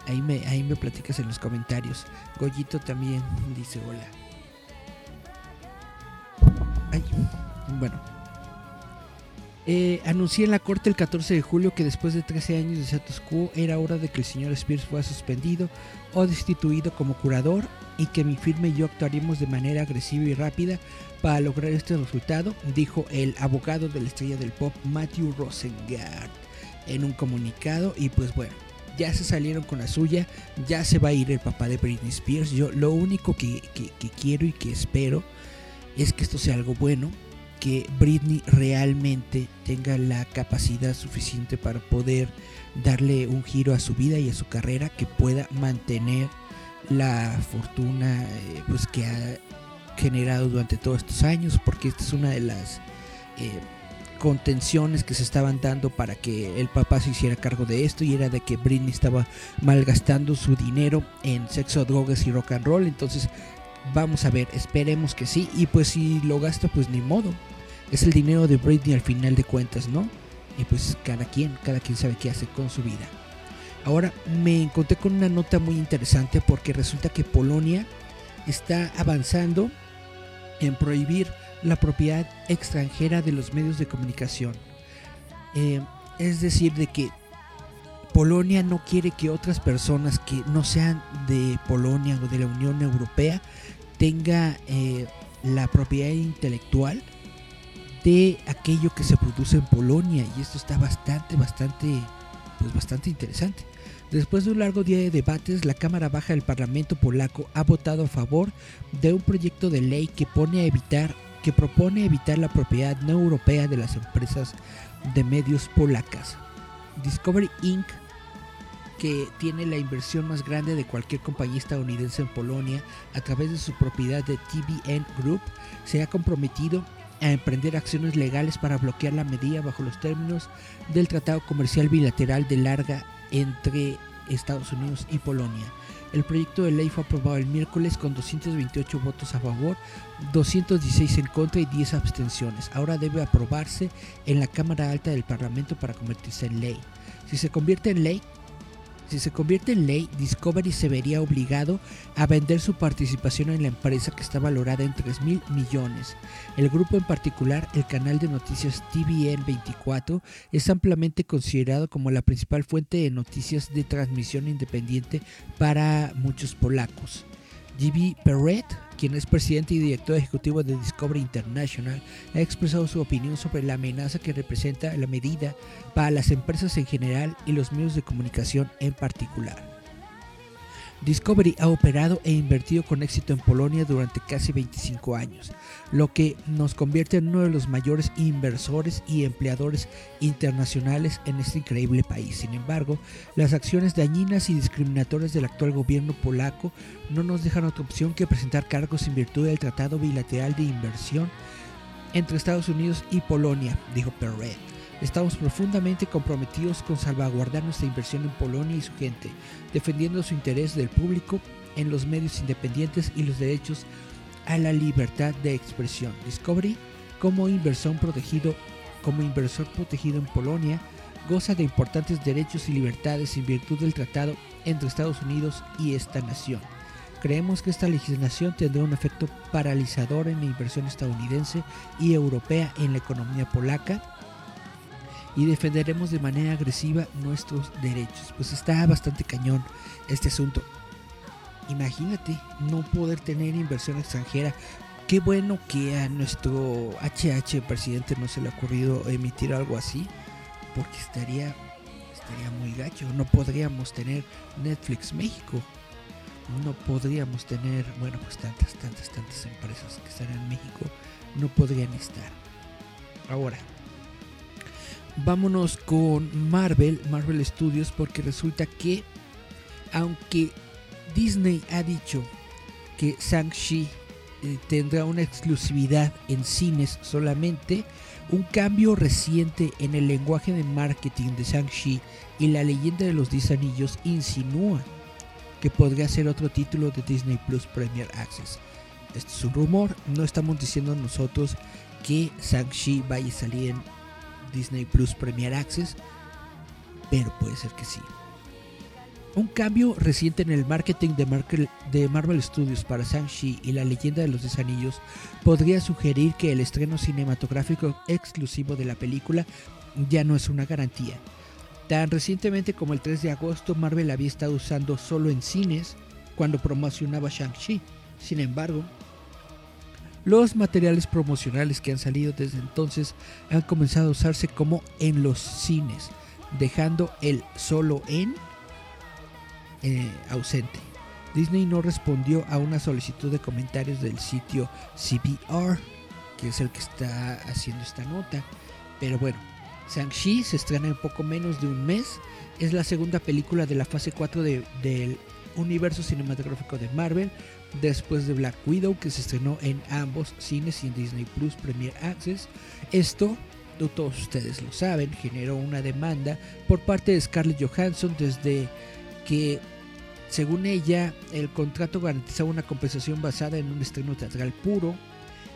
Ahí me, ahí me platicas en los comentarios. Goyito también dice hola. Ay, bueno. Eh, anuncié en la corte el 14 de julio que después de 13 años de status quo era hora de que el señor Spears fuera suspendido o destituido como curador y que mi firma y yo actuaríamos de manera agresiva y rápida para lograr este resultado, dijo el abogado de la estrella del pop Matthew Rosengart en un comunicado. Y pues bueno, ya se salieron con la suya, ya se va a ir el papá de Britney Spears, yo lo único que quiero y que espero es que esto sea algo bueno, que Britney realmente tenga la capacidad suficiente para poder darle un giro a su vida y a su carrera, que pueda mantener la fortuna eh, pues que ha generado durante todos estos años, porque esta es una de las eh, contenciones que se estaban dando para que el papá se hiciera cargo de esto y era de que Britney estaba malgastando su dinero en sexo, drogas y rock and roll, entonces vamos a ver, esperemos que sí y pues si lo gasta pues ni modo, es el dinero de Britney al final de cuentas, ¿no? Y pues cada quien, cada quien sabe qué hace con su vida. Ahora me encontré con una nota muy interesante porque resulta que Polonia está avanzando en prohibir la propiedad extranjera de los medios de comunicación. Eh, es decir, de que Polonia no quiere que otras personas que no sean de Polonia o de la Unión Europea tenga eh, la propiedad intelectual de aquello que se produce en Polonia y esto está bastante, bastante, pues bastante interesante. Después de un largo día de debates, la Cámara Baja del Parlamento polaco ha votado a favor de un proyecto de ley que pone a evitar que propone evitar la propiedad no europea de las empresas de medios polacas. Discovery Inc., que tiene la inversión más grande de cualquier compañía estadounidense en Polonia a través de su propiedad de TVN Group, se ha comprometido a emprender acciones legales para bloquear la medida bajo los términos del Tratado Comercial Bilateral de Larga entre Estados Unidos y Polonia. El proyecto de ley fue aprobado el miércoles con 228 votos a favor, 216 en contra y 10 abstenciones. Ahora debe aprobarse en la Cámara Alta del Parlamento para convertirse en ley. Si se convierte en ley, si se convierte en ley, Discovery se vería obligado a vender su participación en la empresa que está valorada en 3 mil millones. El grupo en particular, el canal de noticias TVN 24, es ampliamente considerado como la principal fuente de noticias de transmisión independiente para muchos polacos. G.B. Perret, quien es presidente y director ejecutivo de Discovery International, ha expresado su opinión sobre la amenaza que representa la medida para las empresas en general y los medios de comunicación en particular. Discovery ha operado e invertido con éxito en Polonia durante casi 25 años, lo que nos convierte en uno de los mayores inversores y empleadores internacionales en este increíble país. Sin embargo, las acciones dañinas y discriminatorias del actual gobierno polaco no nos dejan otra opción que presentar cargos en virtud del Tratado Bilateral de Inversión entre Estados Unidos y Polonia, dijo Perret. Estamos profundamente comprometidos con salvaguardar nuestra inversión en Polonia y su gente, defendiendo su interés del público en los medios independientes y los derechos a la libertad de expresión. Discovery como inversor protegido, como inversor protegido en Polonia, goza de importantes derechos y libertades en virtud del tratado entre Estados Unidos y esta nación. Creemos que esta legislación tendrá un efecto paralizador en la inversión estadounidense y europea en la economía polaca y defenderemos de manera agresiva nuestros derechos. Pues está bastante cañón este asunto. Imagínate no poder tener inversión extranjera. Qué bueno que a nuestro HH presidente no se le ha ocurrido emitir algo así, porque estaría estaría muy gacho. No podríamos tener Netflix México. No podríamos tener, bueno, pues tantas, tantas, tantas empresas que están en México no podrían estar. Ahora, vámonos con Marvel, Marvel Studios, porque resulta que, aunque Disney ha dicho que Shang-Chi eh, tendrá una exclusividad en cines solamente, un cambio reciente en el lenguaje de marketing de Shang-Chi y la leyenda de los 10 anillos insinúa que podría ser otro título de Disney Plus Premier Access. Este es un rumor, no estamos diciendo nosotros que Shang-Chi vaya a salir en Disney Plus Premier Access, pero puede ser que sí. Un cambio reciente en el marketing de Marvel, Studios para Shang-Chi y la leyenda de los 10 anillos podría sugerir que el estreno cinematográfico exclusivo de la película ya no es una garantía. Tan recientemente como el 3 de agosto, Marvel había estado usando solo en cines cuando promocionaba Shang-Chi. Sin embargo, los materiales promocionales que han salido desde entonces han comenzado a usarse como en los cines, dejando el solo en eh, ausente. Disney no respondió a una solicitud de comentarios del sitio CBR, que es el que está haciendo esta nota. Pero bueno, Shang-Chi se estrena en poco menos de un mes. Es la segunda película de la fase 4 del universo cinematográfico de Marvel, después de Black Widow, que se estrenó en ambos cines y en Disney Plus Premier Access. Esto, todos ustedes lo saben, generó una demanda por parte de Scarlett Johansson desde que según ella, el contrato garantizaba una compensación basada en un estreno teatral puro.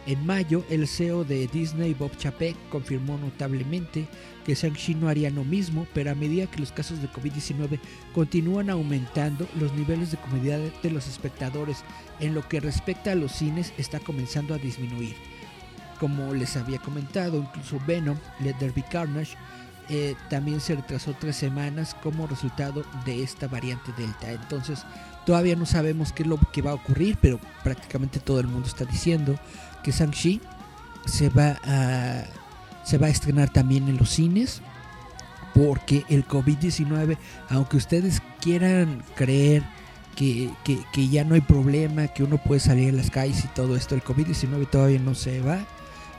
En mayo, el CEO de Disney, Bob Chapek, confirmó notablemente que Shang-Chi no haría lo mismo, pero a medida que los casos de COVID-19 continúan aumentando, los niveles de comodidad de los espectadores en lo que respecta a los cines está comenzando a disminuir. Como les había comentado, incluso Venom, Let There Be Carnage, eh, también se retrasó tres semanas como resultado de esta variante Delta. Entonces todavía no sabemos qué es lo que va a ocurrir, pero prácticamente todo el mundo está diciendo que Shang-Chi se va a se va a estrenar también en los cines porque el COVID-19, aunque ustedes quieran creer que, que, ya no hay problema, que uno puede salir a las calles y todo esto, el COVID-19 todavía no se va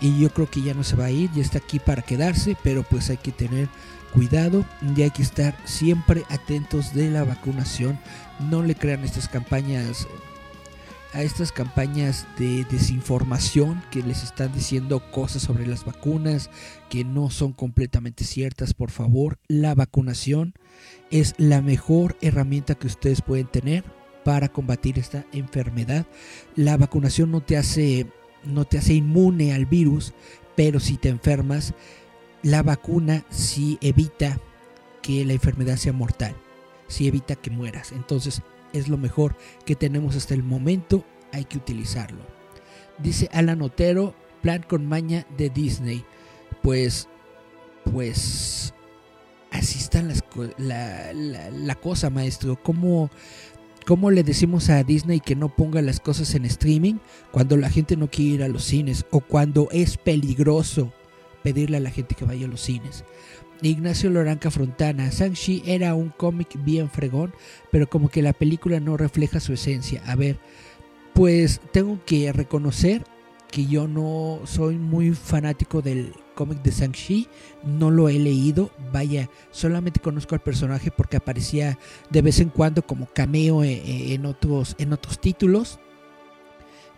y yo creo que ya no se va a ir, ya está aquí para quedarse, pero pues hay que tener cuidado y hay que estar siempre atentos de la vacunación. No le crean estas campañas a estas campañas de desinformación que les están diciendo cosas sobre las vacunas que no son completamente ciertas, por favor, la vacunación es la mejor herramienta que ustedes pueden tener para combatir esta enfermedad. La vacunación no te hace no te hace inmune al virus, pero si te enfermas, la vacuna sí evita que la enfermedad sea mortal, sí evita que mueras. Entonces es lo mejor que tenemos hasta el momento, hay que utilizarlo. Dice Alan Otero, plan con maña de Disney. Pues, pues, así está la, la, cosa, maestro. ¿Cómo, ¿Cómo le decimos a Disney que no ponga las cosas en streaming cuando la gente no quiere ir a los cines o cuando es peligroso pedirle a la gente que vaya a los cines? Ignacio Loranca Frontana, Shang-Chi era un cómic bien fregón, pero como que la película no refleja su esencia. A ver, pues tengo que reconocer que yo no soy muy fanático del cómic de Shang-Chi, no lo he leído, vaya, solamente conozco al personaje porque aparecía de vez en cuando como cameo eh, eh, en, otros, en otros títulos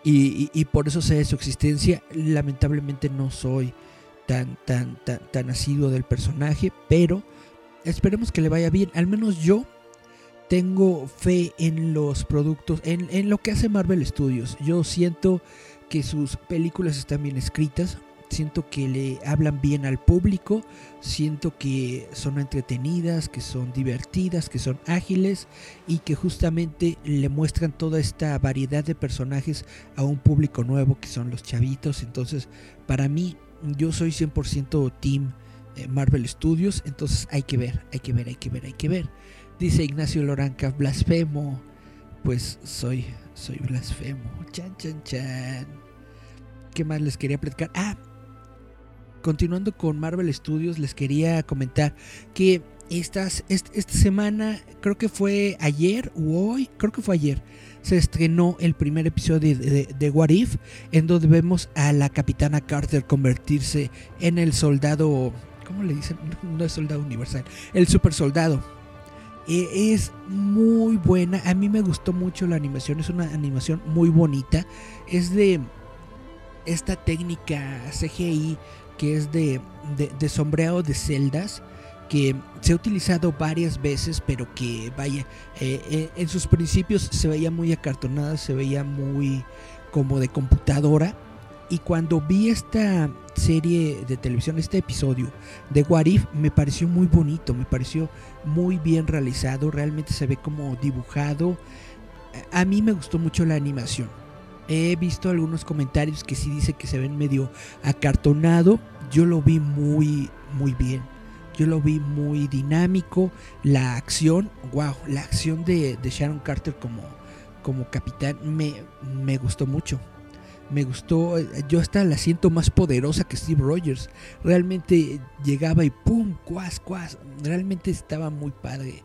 y, por eso sé de su existencia, lamentablemente no soy tan, tan, tan, tan asiduo del personaje, pero esperemos que le vaya bien, al menos yo tengo fe en los productos, en, en lo que hace Marvel Studios, yo siento que sus películas están bien escritas, siento que le hablan bien al público, siento que son entretenidas, que son divertidas, que son ágiles y que justamente le muestran toda esta variedad de personajes a un público nuevo que son los chavitos. Entonces, para mí, yo soy 100% team eh, Marvel Studios, entonces hay que ver, hay que ver, hay que ver, hay que ver. Dice Ignacio Loranca, blasfemo. Pues soy, soy blasfemo. Chan, chan, chan. ¿Qué más les quería platicar? Ah, continuando con Marvel Studios, les quería comentar que estas, esta semana, creo que fue ayer o hoy, creo que fue ayer, se estrenó el primer episodio de, de, What If, en donde vemos a la capitana Carter convertirse en el soldado, ¿cómo le dicen? No es soldado universal, el super soldado. E, es muy buena, a mí me gustó mucho la animación, es una animación muy bonita, es de esta técnica CGI que es de, de, sombreado de celdas que se ha utilizado varias veces, pero que vaya, eh, eh, en sus principios se veía muy acartonada, se veía muy como de computadora. Y cuando vi esta serie de televisión, este episodio de What If, me pareció muy bonito, me pareció muy bien realizado, realmente se ve como dibujado. A mí me gustó mucho la animación. He visto algunos comentarios que sí dice que se ven medio acartonado. Yo lo vi muy, muy bien. Yo lo vi muy dinámico. La acción, wow, la acción de, Sharon Carter como, como capitán me, me gustó mucho. Me gustó, yo hasta la siento más poderosa que Steve Rogers. Realmente llegaba y pum, cuas, cuas. Realmente estaba muy padre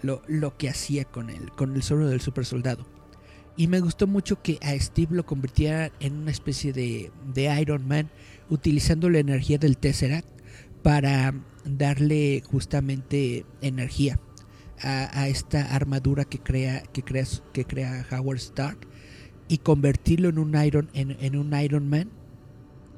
lo, lo que hacía con el, con el solo del super soldado. Y me gustó mucho que a Steve lo convirtiera en una especie de, de Iron Man utilizando la energía del Tesseract para darle justamente energía a, esta armadura que crea, que crea, que crea Howard Stark y convertirlo en un Iron, en, un Iron Man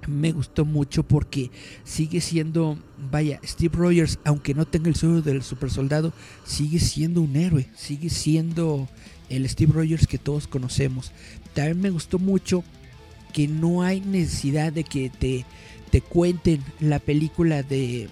me gustó mucho porque sigue siendo, vaya, Steve Rogers, aunque no tenga el suelo del super soldado, sigue siendo un héroe, sigue siendo el Steve Rogers que todos conocemos. También me gustó mucho que no hay necesidad de que te, te cuenten la película de,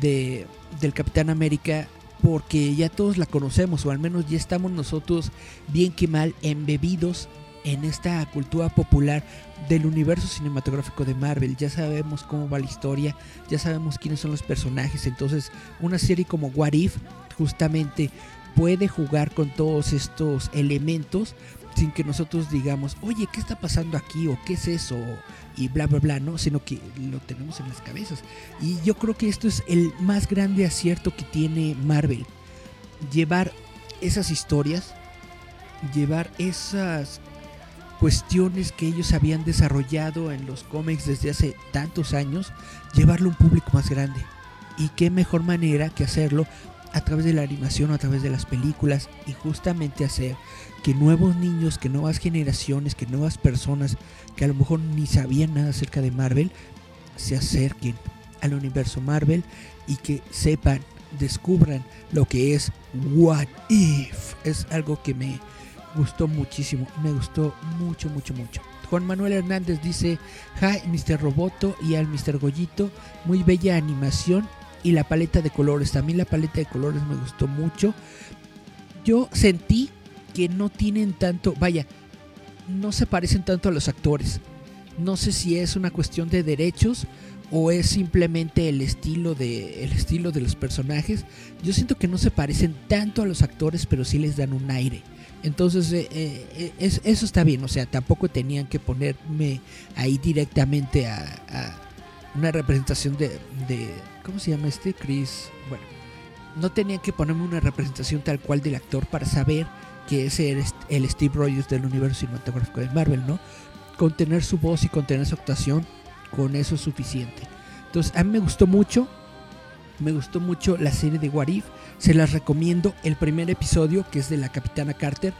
de del Capitán América porque ya todos la conocemos o al menos ya estamos nosotros bien que mal embebidos en esta cultura popular del universo cinematográfico de Marvel. Ya sabemos cómo va la historia, ya sabemos quiénes son los personajes. Entonces, una serie como What If justamente puede jugar con todos estos elementos sin que nosotros digamos, oye, ¿qué está pasando aquí? o ¿qué es eso? Y bla, bla, bla, ¿no? Sino que lo tenemos en las cabezas. Y yo creo que esto es el más grande acierto que tiene Marvel. Llevar esas historias, llevar esas cuestiones que ellos habían desarrollado en los cómics desde hace tantos años, llevarlo a un público más grande. Y qué mejor manera que hacerlo a través de la animación a través de las películas y justamente hacer que nuevos niños, que nuevas generaciones, que nuevas personas que a lo mejor ni sabían nada acerca de Marvel, se acerquen al universo Marvel y que sepan, descubran lo que es What If. Es algo que me gustó muchísimo, me gustó mucho, mucho, mucho. Juan Manuel Hernández dice, hi Mr. Roboto y al Mr. Goyito, muy bella animación y la paleta de colores. También la paleta de colores me gustó mucho. Yo sentí que no tienen tanto, vaya, no se parecen tanto a los actores. No sé si es una cuestión de derechos o es simplemente el estilo de el estilo de los personajes. Yo siento que no se parecen tanto a los actores, pero sí les dan un aire. Entonces eh, eh, eso está bien, o sea, tampoco tenían que ponerme ahí directamente a, una representación de, de, ¿cómo se llama este? Chris, bueno, no tenían que ponerme una representación tal cual del actor para saber que es el, Steve Rogers del universo cinematográfico de Marvel, ¿no? Con tener su voz y con tener su actuación, con eso es suficiente. Entonces, a mí me gustó mucho, me gustó mucho la serie de What If. Se las recomiendo. El primer episodio, que es de la Capitana Carter,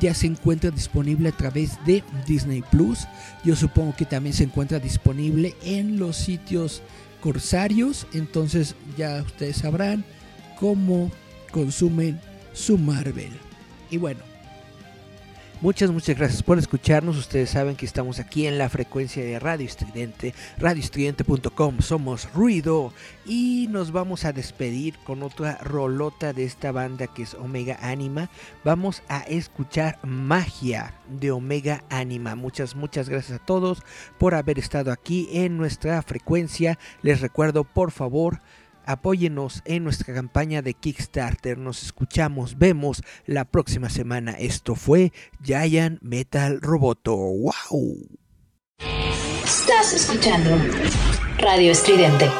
ya se encuentra disponible a través de Disney Plus. Yo supongo que también se encuentra disponible en los sitios corsarios. Entonces, ya ustedes sabrán cómo consumen su Marvel. Y bueno, Muchas, muchas gracias por escucharnos. Ustedes saben que estamos aquí en la frecuencia de Radio Estridente, radioestridente.com. Somos ruido y nos vamos a despedir con otra rolota de esta banda que es Omega Anima. Vamos a escuchar Magia de Omega Anima. Muchas, muchas gracias a todos por haber estado aquí en nuestra frecuencia. Les recuerdo, por favor, Apóyenos en nuestra campaña de Kickstarter. Nos escuchamos, vemos la próxima semana. Esto fue Giant Metal Roboto. ¡Wow! Estás escuchando Radio Estridente.